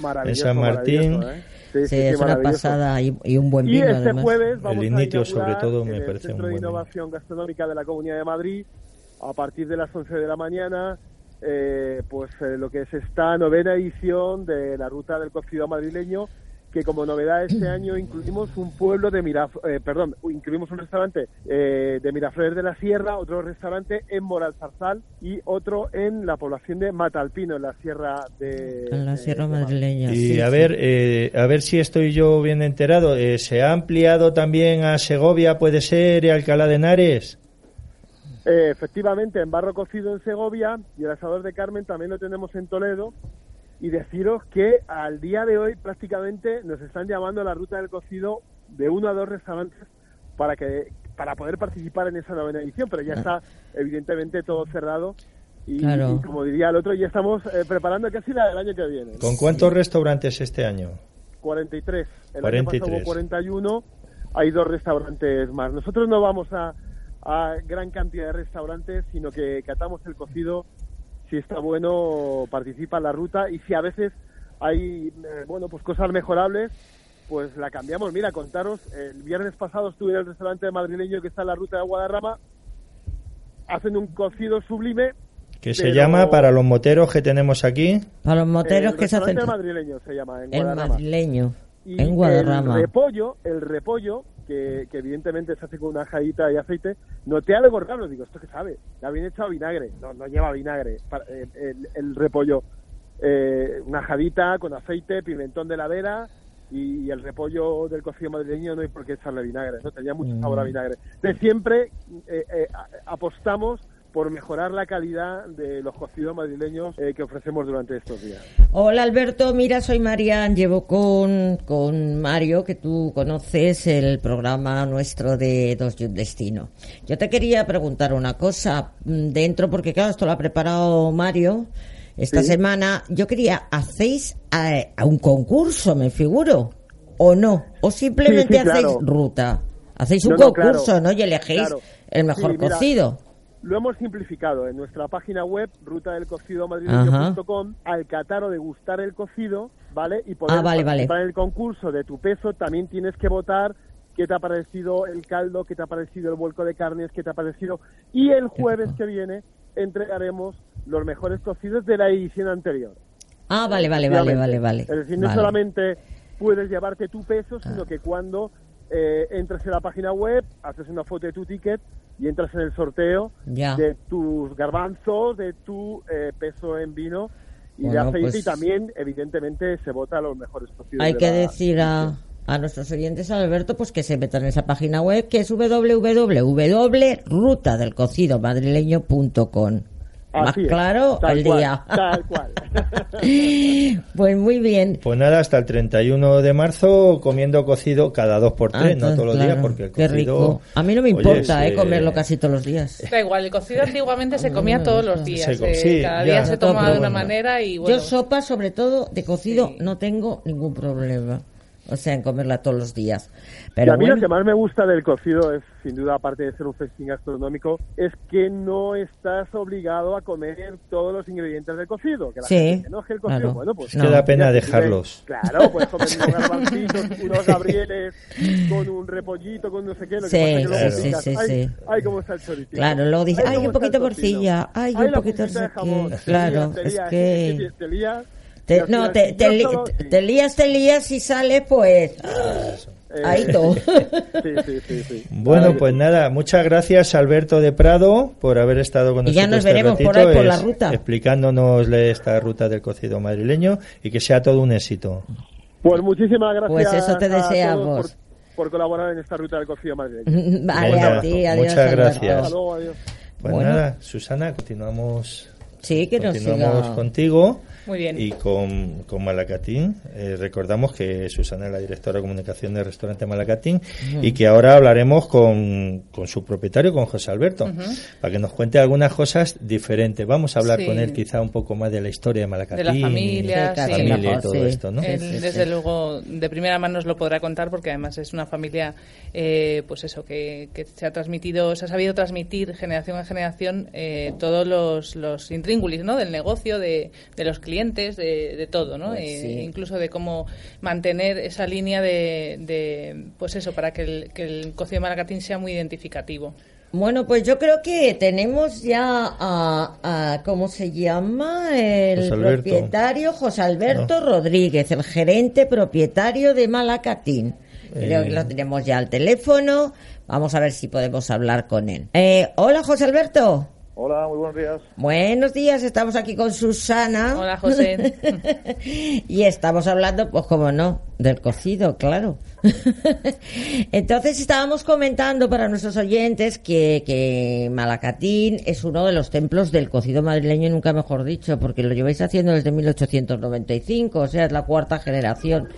Maravilloso, en San Martín. maravilloso, ¿eh? Sí, Sí, es una pasada y, y un buen Y vino este además. jueves vamos El a Ignitio, sobre todo, me en el parece Centro un de buen vino. Innovación Gastronómica de la Comunidad de Madrid, a partir de las 11 de la mañana, eh, pues eh, lo que es esta novena edición de la Ruta del Cocido Madrileño, que como novedad este año incluimos un pueblo de Miraf eh, perdón, incluimos un restaurante eh, de Miraflores de la Sierra, otro restaurante en Moralzarzal y otro en la población de Matalpino, en la Sierra de... En la de- Sierra. Madrileña. Y sí, a sí. ver, eh, a ver si estoy yo bien enterado. eh, ¿Se ha ampliado también a Segovia, puede ser, y Alcalá de Henares? Eh, efectivamente, en Barro Cocido en Segovia y el Asador de Carmen también lo tenemos en Toledo. Y deciros que al día de hoy prácticamente nos están llamando a la ruta del cocido de uno a dos restaurantes para que para poder participar en esa novena edición, pero ya está evidentemente todo cerrado. Y, Claro. y como diría el otro, ya estamos eh, preparando casi la del año que viene. ¿Con cuántos restaurantes este año? 43. El año 43. pasado hubo 41, hay dos restaurantes más. Nosotros no vamos a, a gran cantidad de restaurantes, sino que catamos el cocido. Si está bueno, participa en la ruta y si a veces hay eh, bueno pues cosas mejorables, pues la cambiamos. Mira, contaros, el viernes pasado estuve en el restaurante madrileño que está en la ruta de Guadarrama, hacen un cocido sublime. Que se llama, para los moteros que tenemos aquí, Para los moteros el que se hacen... restaurante madrileño se llama, en El Guadarrama. madrileño. Y En Guadarrama. El repollo, el repollo, que, que evidentemente se hace con una jadita y aceite, noté algo raro. Digo, ¿esto qué sabe? La habían echado vinagre. No, no lleva vinagre. Eh, el, el repollo, eh, una jadita con aceite, pimentón de la vera y, y el repollo del cocido madrileño no hay por qué echarle vinagre. No tenía mucho sabor a vinagre. De siempre eh, eh, apostamos por mejorar la calidad de los cocidos madrileños eh, que ofrecemos durante estos días. Hola Alberto, mira, soy Marian, llevo con, con Mario, que tú conoces el programa nuestro de Dos y un Destino. Yo te quería preguntar una cosa mm, dentro, porque claro, esto lo ha preparado Mario esta Sí. semana. Yo quería, ¿hacéis a, a un concurso, me figuro? ¿O no? ¿O simplemente Sí, sí, hacéis claro. ruta? Hacéis un No, no, concurso, claro, ¿no? Y elegéis claro. el mejor mira, cocido. Lo hemos simplificado en nuestra página web, rutadelcocidomadrileño.com, al catar o degustar el cocido, ¿vale? Y poder Ah, vale, vale. en el concurso de tu peso, también tienes que votar qué te ha parecido el caldo, qué te ha parecido el vuelco de carnes, qué te ha parecido. Y el jueves que viene entregaremos los mejores cocidos de la edición anterior. Ah, vale, vale, vale, vale, vale. Es decir, no Vale. solamente puedes llevarte tu peso, sino que cuando eh, entras en la página web, haces una foto de tu ticket y entras en el sorteo Ya. de tus garbanzos, de tu eh, peso en vino y Bueno, de aceite pues- y también, evidentemente, se vota a los mejores cocidos. Hay de que la- decir a, a nuestros oyentes, Alberto, pues que se metan en esa página web que es www.rutadelcocidomadrileño.com. Más Así es, claro, tal el cual, día. Tal cual. pues muy bien. Pues nada, hasta el 31 de marzo comiendo cocido cada dos por tres, Ah, no todos los días, porque el Qué cocido... rico. A mí no me Oye, importa es, eh, comerlo casi todos los días. Da igual, el cocido antiguamente se comía todos los días. Se eh, sí, cada ya. día se tomaba de una bueno. manera y bueno. Yo sopa, sobre todo, de cocido, no tengo ningún problema. O sea, en comerla todos los días. y Pero a mí bueno, lo que más me gusta del cocido es, sin duda, aparte de ser un festín gastronómico, es que no estás obligado a comer todos los ingredientes del cocido. Que la Sí, gente no, es que el cocido, claro. bueno, pues... Es que da pena dejarlos. Claro, puedes comer unos garbancitos, unos gabrieles, con un repollito, con no sé qué. Lo Sí, que pasa es que luego sí, sí, ay, sí. ay, cómo está el choricito. Claro, luego dice, ay, cómo un poquito tocino. morcilla, ay, Ay, un poquito no de jamón. Claro, es que... te lías, Te- no, te, te li- solo- te lías, te lías y sale, pues... Ahí todo. Sí, sí, sí, sí. Bueno, pues nada, muchas gracias Alberto de Prado por haber estado con Y ya nosotros nos este veremos por ahí por la es- ruta. explicándonos esta ruta del cocido madrileño y que sea todo un éxito. Pues muchísimas gracias. Pues eso te deseamos. Por, por colaborar en esta ruta del cocido madrileño. Vale, a ti, adiós. muchas gracias. Hasta luego, adiós. Pues Bueno. nada, Susana, continuamos. Sí, que nos continuamos siga. contigo. Muy bien. Y con, con Malacatín. Eh, recordamos que Susana es la directora de comunicación del restaurante Malacatín y que ahora hablaremos con, con su propietario, con José Alberto, para que nos cuente algunas cosas diferentes. Vamos a hablar Sí. con él quizá un poco más de la historia de Malacatín. de la familia, y, sí. familia y todo esto, ¿no? Él, desde luego, de primera mano nos lo podrá contar porque además es una familia, eh, pues eso, que, que se ha transmitido, se ha sabido transmitir generación a generación eh, todos los, los intríngulis, ¿no? Del negocio, de, de los clientes, de, de todo, ¿no? Pues Eh, sí. incluso de cómo mantener esa línea de, de, pues eso, para que el, que el cocido de Malacatín sea muy identificativo. Bueno, pues yo creo que tenemos ya a, a- ¿cómo se llama? El José propietario José Alberto Rodríguez, el gerente propietario de Malacatín. Creo Eh. que lo tenemos ya al teléfono. Vamos a ver si podemos hablar con él. Eh, hola, José Alberto. Hola, muy buenos días. Buenos días, estamos aquí con Susana. Hola, José. y estamos hablando, pues como no, del cocido, claro. Entonces estábamos comentando para nuestros oyentes que, que Malacatín es uno de los templos del cocido madrileño, nunca mejor dicho, porque lo lleváis haciendo desde 1895, o sea, es la cuarta generación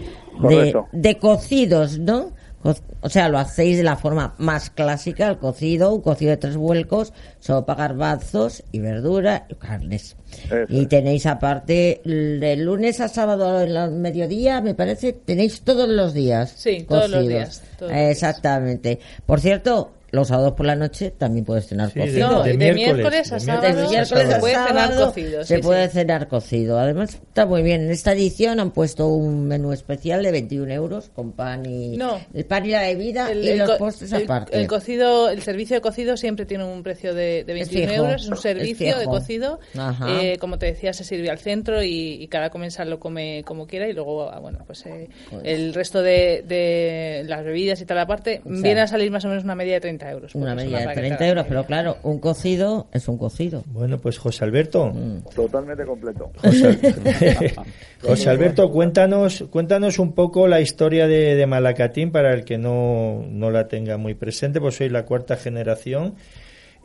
de, cocidos, ¿no? Co- O sea, lo hacéis de la forma más clásica, el cocido, un cocido de tres vuelcos, sopa, garbanzos y verdura y carnes. Eso Y tenéis aparte, de lunes a sábado en el mediodía, me parece, tenéis todos los días. Sí, todos los cocidos. días, todos los días. Exactamente. Por cierto, los sábados por la noche también puedes cenar Sí, cocido. No, de de, miércoles, miércoles a de sábado, Desde miércoles se puede cenar cocido. se sí, puede sí. cenar cocido. Además, está muy bien. En esta edición han puesto un menú especial de 21 euros con pan y No. el pan y la bebida El- y el los postres el- aparte. El cocido, el servicio de cocido siempre tiene un precio de, de 21 fijo, euros, es un es servicio de cocido. Ajá. Eh, como te decía, se sirve al centro y, y cada comensal lo come como quiera y luego, ah, bueno, pues eh, el resto de, de las bebidas y tal aparte O sea, viene a salir más o menos una media de 30 euros. una media de para que 30 te hagas euros, pero claro, un cocido es un cocido. Bueno, pues José Alberto. Mm. Totalmente completo. José, José Alberto, cuéntanos, cuéntanos un poco la historia de, de Malacatín para el que no, no la tenga muy presente, pues soy la cuarta generación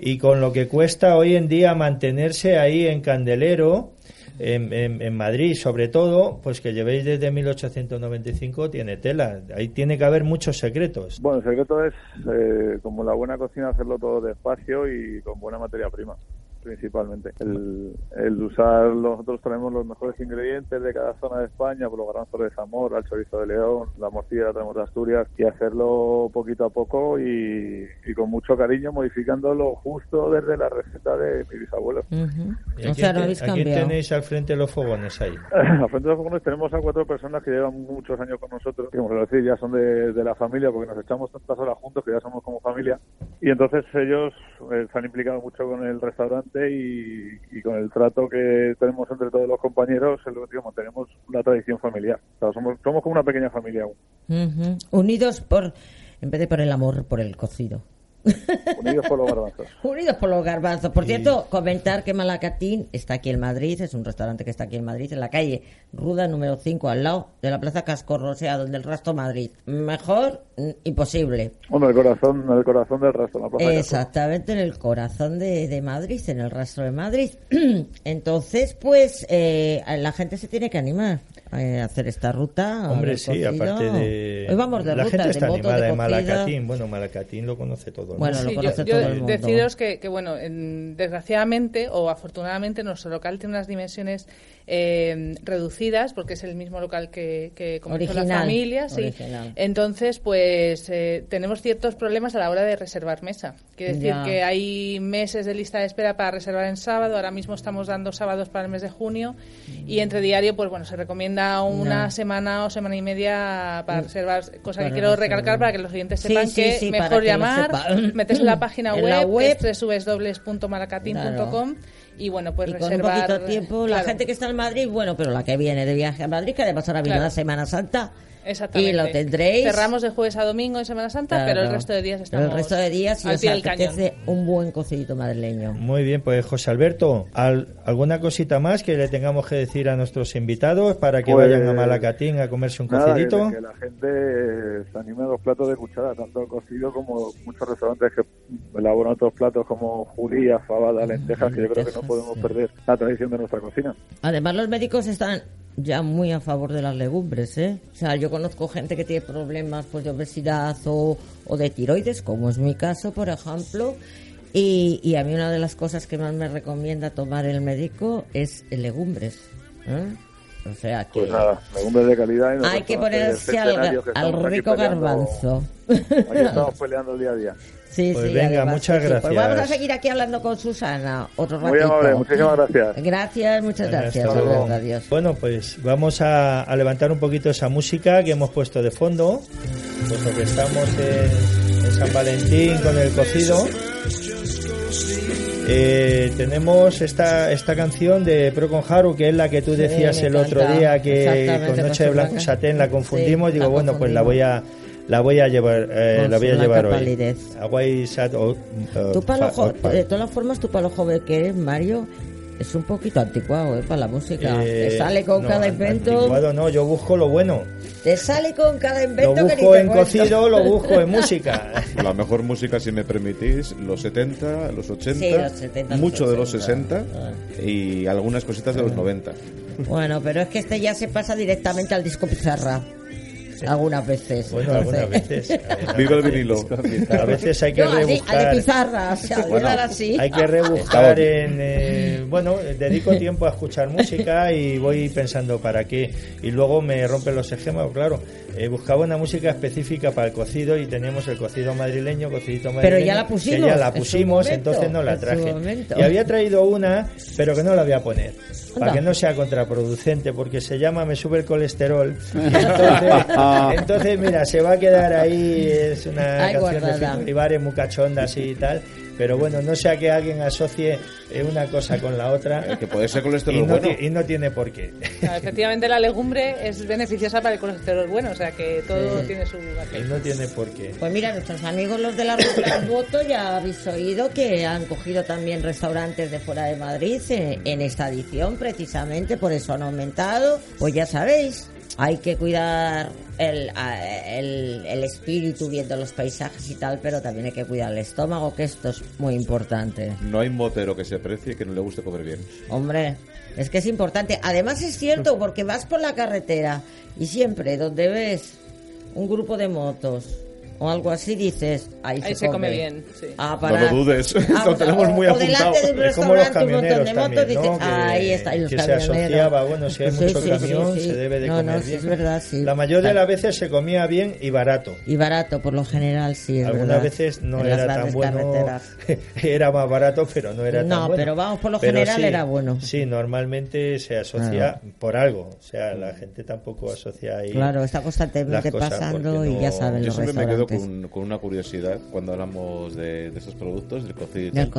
y con lo que cuesta hoy en día mantenerse ahí en Candelero, en, Madrid sobre todo, pues que llevéis desde 1895 tiene tela, ahí tiene que haber muchos secretos. Bueno, el secreto es, eh, como la buena cocina, hacerlo todo despacio y con buena materia prima, principalmente. El, el usar, nosotros traemos los mejores ingredientes de cada zona de España, por los garbanzos de Zamora, el chorizo de León, la morcilla la tenemos de Asturias, y hacerlo poquito a poco y, y con mucho cariño, modificándolo justo desde la receta de mi bisabuelo. ¿Y O a sea, quién no te- habéis a quién cambiado. tenéis al frente de los fogones ahí? Al frente de los fogones tenemos a cuatro personas que llevan muchos años con nosotros, que como suelo decir, ya son de, de la familia, porque nos echamos tantas horas juntos que ya somos como familia. Y entonces ellos eh, se han implicado mucho con el restaurante y, con el trato que tenemos entre todos los compañeros, es lo que digamos, tenemos una tradición familiar. O somos, como una pequeña familia aún. Ujú. Unidos por, en vez de por el amor, por el cocido. Unidos por los garbanzos. Unidos por los garbanzos. Por cierto, comentar que Malacatín está aquí en Madrid, es un restaurante que está aquí en Madrid, en la calle Ruda número 5, al lado de la Plaza Cascorro, o sea, donde el Rastro Madrid. Mejor, mm, imposible. Bueno, el corazón, el corazón del rastro, la plaza de. Exactamente, en el corazón de, de Madrid, en el rastro de Madrid. Entonces, pues, eh, la gente se tiene que animar eh, a hacer esta ruta. Hombre, sí, cocido. aparte de... Hoy vamos de la ruta, gente de está moto, animada de en. Malacatín. Bueno, Malacatín lo conoce todo el Bueno, Sí, conoce yo, todo yo el mundo. deciros que, que, bueno, en- desgraciadamente o afortunadamente nuestro local tiene unas dimensiones eh, reducidas porque es el mismo local que, que comenzó la Original, familia. Sí. original. Entonces, pues eh, tenemos ciertos problemas a la hora de reservar mesa. Quiere decir Ya. que hay meses de lista de espera para reservar en sábado. Ahora mismo estamos dando sábados para el mes de junio y entre diario, pues bueno, se recomienda una No. semana o semana y media para Mm. reservar, cosa Para que quiero recalcar para que los oyentes Sí, sepan sí, que sí, mejor llamar, metes en la página web, la web. es www.malacatín.com y bueno, pues y con un poquito de tiempo, la gente que está en Madrid, bueno, pero la que viene de viaje a Madrid, que además ahora viene Claro. la Semana Santa, Exactamente. y lo tendréis. Cerramos de jueves a domingo en Semana Santa, Claro. pero el resto de días Pero estamos el resto de días, si os apetece un buen cocidito madrileño. Muy bien, pues José Alberto, ¿al- ¿alguna cosita más que le tengamos que decir a nuestros invitados para que Pues, vayan a Malacatín a comerse un Nada, que, cocidito? que la gente se anime a los platos de cuchara, tanto cocido como muchos restaurantes que elaboran otros platos como judías, fabadas, lentejas, que yo creo que no podemos perder la tradición de nuestra cocina. Además, los médicos están ya muy a favor de las legumbres, ¿eh? O sea, yo conozco gente que tiene problemas pues, de obesidad o, o de tiroides, como es mi caso, por ejemplo. Y, y a mí una de las cosas que más me recomienda tomar el médico es legumbres. ¿eh? O sea que Pues nada, legumbres de calidad. Y los hay que ponerse al, al rico peleando- garbanzo. Aquí estamos peleando el día a día. Sí, Pues sí, venga, además, muchas sí, sí. Pues gracias. vamos a seguir aquí hablando con Susana otro Muy ratito. amable, muchísimas gracias. Gracias, muchas Venga, gracias. hasta luego. Alberto, adiós. Bueno, pues vamos a, a levantar un poquito esa música que hemos puesto de fondo, puesto que estamos en, en San Valentín con el cocido. Eh, tenemos esta, esta canción de Procon Haru, que es la que tú Sí, decías me el otro día que con con Noche de Blanco. Satén la confundimos. Sí, Digo, la bueno, pues la voy a la voy a llevar eh, la voy a llevar hoy. o- Tú para fa- o- de todas formas, tú para lo joven que eres, Mario, es un poquito anticuado, ¿eh? Para la música. eh, te sale con no, cada invento. anticuado no, yo busco lo bueno. Te sale con cada Lo invento que ni busco te en cuento. cocido, lo busco en música. La mejor música, si me permitís, los 70, los 80, Sí, los 70, los mucho de los 80. 60 y algunas cositas de los 90. Bueno, pero es que este ya se pasa directamente al disco pizarra. Algunas veces. Bueno, algunas veces. Viva el vinilo. A veces hay que No, rebuscar. de pizarra, o sea, al Bueno, llegar así. hay que rebuscar en eh, bueno dedico tiempo a escuchar música y voy pensando para qué y luego me rompen los esquemas claro eh, buscaba una música específica para el cocido y teníamos el cocido madrileño cocidito madrileño Pero ya la que pusimos, ya la en pusimos momento, entonces no la traje y había traído una pero que no la voy a poner para que no sea contraproducente porque se llama me sube el colesterol entonces, entonces mira se va a quedar ahí es una Ay, canción guardada. de Olivares muy cachonda así y tal pero bueno no sea que alguien asocie eh, una cosa con la otra Que puede ser y colesterol no, bueno. y no tiene por qué Claro, efectivamente la legumbre es beneficiosa para el colesterol bueno, o sea que todo Sí. tiene su y no tiene por qué Pues mira, nuestros amigos los de la Ruta del Voto ya habéis oído que han cogido también restaurantes de fuera de Madrid en, en esta edición, precisamente, por eso han aumentado. Pues ya sabéis, hay que cuidar el, el, el espíritu viendo los paisajes y tal, pero también hay que cuidar el estómago, que esto es muy importante. No hay motero que se aprecie que no le guste comer bien. Hombre, es que es importante. Además es cierto, porque vas por la carretera y siempre donde ves un grupo de motos o algo así dices, ahí, Ahí se come bien, sí. Ah, No lo dudes, lo o- tenemos muy o apuntado. de un es como los restaurante, un montón camioneros de motos, también, dices, ¿no? Que, ahí está, y los que se camioneros. asociaba, bueno, si hay Sí, mucho sí, camión, sí, sí. se debe de No, comer no, sí, bien. es verdad, sí. La mayoría de las veces se comía bien y barato. Y barato, por lo general, sí, es Algunas verdad. veces no En era tan bueno, era más barato, pero no era No, tan bueno. pero vamos, por lo Pero general sí, era bueno. Sí, normalmente se asocia Claro. por algo, o sea, la gente tampoco asocia ahí Claro, está constantemente pasando y ya no- saben Yo los siempre me quedo con con, una curiosidad cuando hablamos de, de esos productos, del cocido Del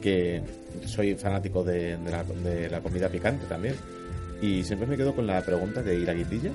que soy fanático de, de la, de la comida picante también. Y siempre me quedo con la pregunta de ir a guindilla.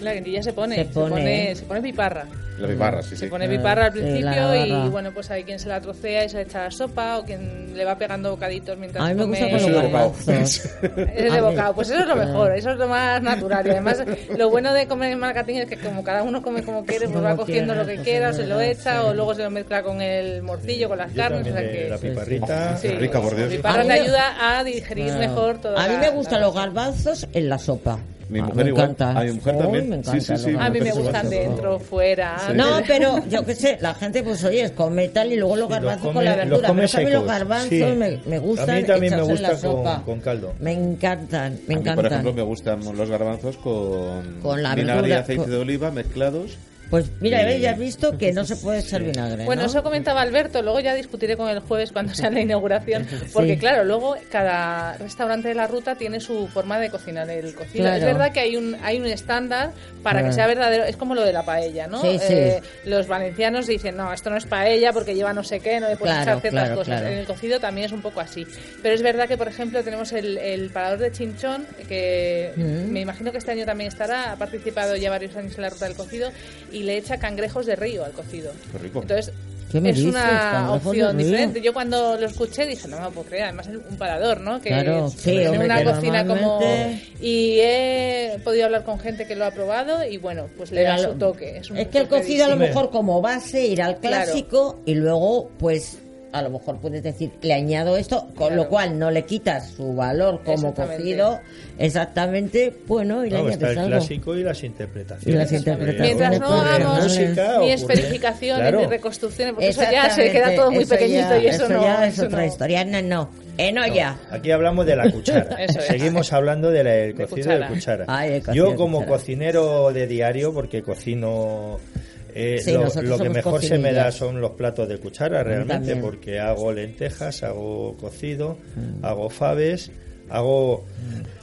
La guindilla se pone, Se se pone. se pone piparra. La piparra, sí, Se sí. pone piparra al principio y bueno, pues hay quien se la trocea y se le echa la sopa o quien le va pegando bocaditos mientras A mí me come. gusta con los. Es de A mí- bocado, pues eso es lo mejor, eso es lo más natural. Y además, lo bueno de comer en marketing es que como cada uno come como quiere, pues Como va cogiendo quiera, lo que pues quiera, o se lo echa sí. o luego se lo mezcla con el morcillo, con las Yo carnes. O sea de que la piparrita. Sí. Rica, por Dios. La piparra te ayuda a digerir mejor toda A mí me gustan los garbanzos en la sopa. Mi Ah, mujer me igual. encanta. A mi mujer también. me Sí, encantan sí, sí. A mí me gustan dentro, fuera. Sí. No, pero yo qué sé, la gente pues oye, come tal y luego los garbanzos come- con la verdura. Pero es a mí los garbanzos sí. me, me gustan A mí también me echados en la gusta con, sopa. con caldo. Me encantan, me A mí, encantan. por ejemplo, me gustan los garbanzos con, Con la vinagre y aceite con- de oliva mezclados. Pues mira, ¿ves? ya has visto que no se puede echar vinagre. Bueno, ¿no? eso comentaba Alberto, luego ya discutiré con el jueves cuando sea la inauguración, porque Sí. claro, luego cada restaurante de la ruta tiene su forma de cocinar el cocido. Claro. Es verdad que hay un hay un estándar para Claro. que sea verdadero, es como lo de la paella, ¿no? Sí, sí. Eh, los valencianos dicen, no, esto no es paella porque lleva no sé qué, no le puedes Claro, echar ciertas claro, cosas. claro. En el cocido también es un poco así. Pero es verdad que, por ejemplo, tenemos el, el parador de Chinchón, que Mm. me imagino que este año también estará, ha participado ya varios años en la ruta del cocido, y le echa cangrejos de río al cocido. Qué rico. Entonces, ¿Qué me es dices? una ¿Cangrejos de opción río? diferente. Yo cuando lo escuché dije, no me lo puedo creer, además es un parador, ¿no? Que Claro, es- sí, tiene hombre, una que cocina como... normalmente- Y he podido hablar con gente que lo ha probado y bueno, pues le da su toque. Es, un Es que el toque cocido a lo distinto. mejor como base ir al Claro. clásico y luego pues a lo mejor puedes decir le añado esto, con Claro. lo cual no le quitas su valor como Exactamente. cocido, exactamente, bueno, y le No, está añades el algo. clásico y las interpretaciones. Y las interpretaciones. Mientras no Puede hagamos ni especificaciones Claro. ni reconstrucciones, porque eso ya se queda todo muy eso pequeñito ya- y eso, no... ya es eso otra no. historia, no, no, en olla. Aquí hablamos de la cuchara. Eso es. Seguimos hablando del De cocido cuchara. de cuchara. Ay, el cocido Yo de como cuchara. cocinero de diario, porque cocino... eh, Sí, lo, que mejor se me da son los platos de cuchara realmente también. porque hago lentejas, hago cocido, Mm. hago faves, hago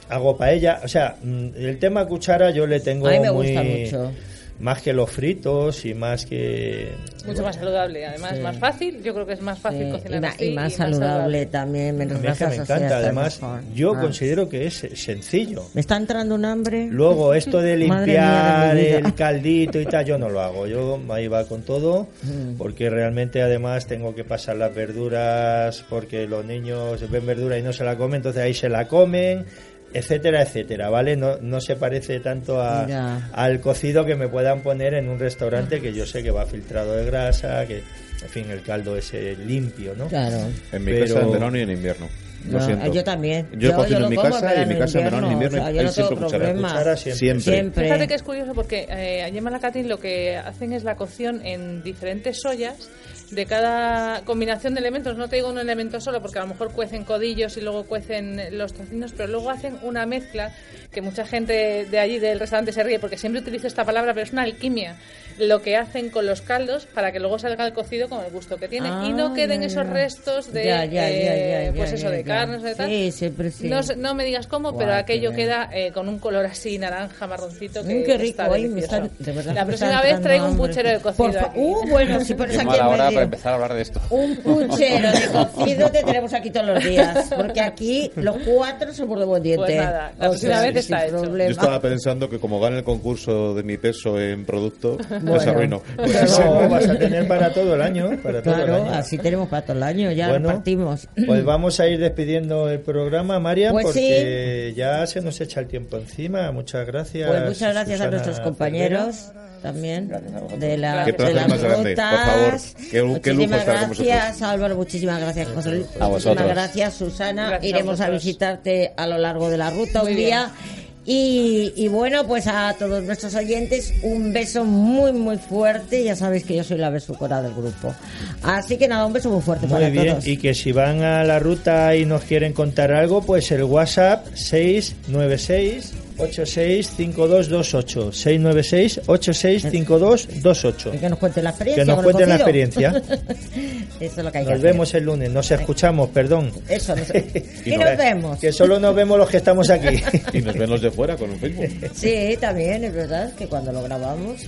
hago paella, o sea, mm, el tema cuchara yo le tengo A mí me muy gusta mucho. Más que los fritos y más que Mucho más saludable, además Sí. más fácil. Yo creo que es más fácil Sí, cocinar y, ma- así y más saludable también, menos me encanta, además yo Ah. considero que es sencillo. Me está entrando un hambre. Luego, esto de mía limpiar vida. el caldito y tal, yo no lo hago. Yo ahí va con todo, Mm. porque realmente además tengo que pasar las verduras, porque los niños ven verdura y no se la comen, entonces ahí se la comen, etcétera, etcétera, ¿vale? No, no se parece tanto a- al cocido que me puedan poner en un restaurante que yo sé que va filtrado de grasa, que, en fin, el caldo es eh, limpio, ¿no? Claro. En mi Pero- casa en verano y en invierno. Lo No, siento. yo también. Yo, Yo- cocino yo en mi casa y en mi casa en verano y en invierno, o sea, yo hay no siempre tengo cuchara. problema. Cuchara siempre. Siempre. Siempre. Fíjate que es curioso porque eh, allí en Malacatín lo que hacen es la cocción en diferentes ollas de cada combinación de elementos. No te digo un elemento solo porque a lo mejor cuecen codillos y luego cuecen los tocinos, pero luego hacen una mezcla que mucha gente de allí del restaurante se ríe porque siempre utilizo esta palabra, pero es una alquimia. Lo que hacen con los caldos para que luego salga el cocido con el gusto que tiene y no Ah, queden ya, esos restos de Ya, ya, ya, eh, ya, pues ya, eso ya, de carnes de tal. Sí, siempre sí. No, me digas cómo, pero aquello queda eh, con un color así naranja, marroncito que Mm, qué rico, está ay, me delicioso. está- de verdad La próxima vez traigo un puchero de cocido aquí. Uh, bueno, si pones aquí mala en hora medio. para empezar a hablar de esto. Un puchero de cocido te tenemos aquí todos los días. Porque aquí los cuatro somos de buen diente. Pues nada, la próxima vez está hecho. problema. Yo estaba pensando que como gane el concurso de mi peso en producto, Bueno. pues arruino. Pues no, vas a tener para todo el año, para todo el Claro, año. así tenemos para todo el año, ya Bueno, repartimos. Pues vamos a ir despidiendo el programa, María, Pues porque ya se nos echa el tiempo encima. Muchas gracias. Pues muchas gracias a Susana nuestros compañeros también de, la, Qué de placer las más grande, por favor. Qué- qué lujo muchísimas estar con vosotros. gracias, Álvaro. Muchísimas gracias, José Luis. A vosotros. Muchísimas gracias, Susana. Gracias Iremos a, visitarte a lo largo de la ruta Muy un bien. día. Y, y bueno, pues a todos nuestros oyentes, un beso muy, muy fuerte. Ya sabéis que yo soy la besucora del grupo. Así que nada, un beso muy fuerte Muy para bien, todos. y que si van a la ruta y nos quieren contar algo, pues el WhatsApp 696 865228 696 865228 Y que nos cuenten la experiencia. Que nos cuenten la experiencia. Eso es lo que hay que Nos hacer. vemos el lunes, nos escuchamos, perdón. Eso, nos- Y y no- nos vemos. Que solo nos vemos los que estamos aquí. Y nos ven los de fuera con un Facebook. Sí, también, es verdad que cuando lo grabamos.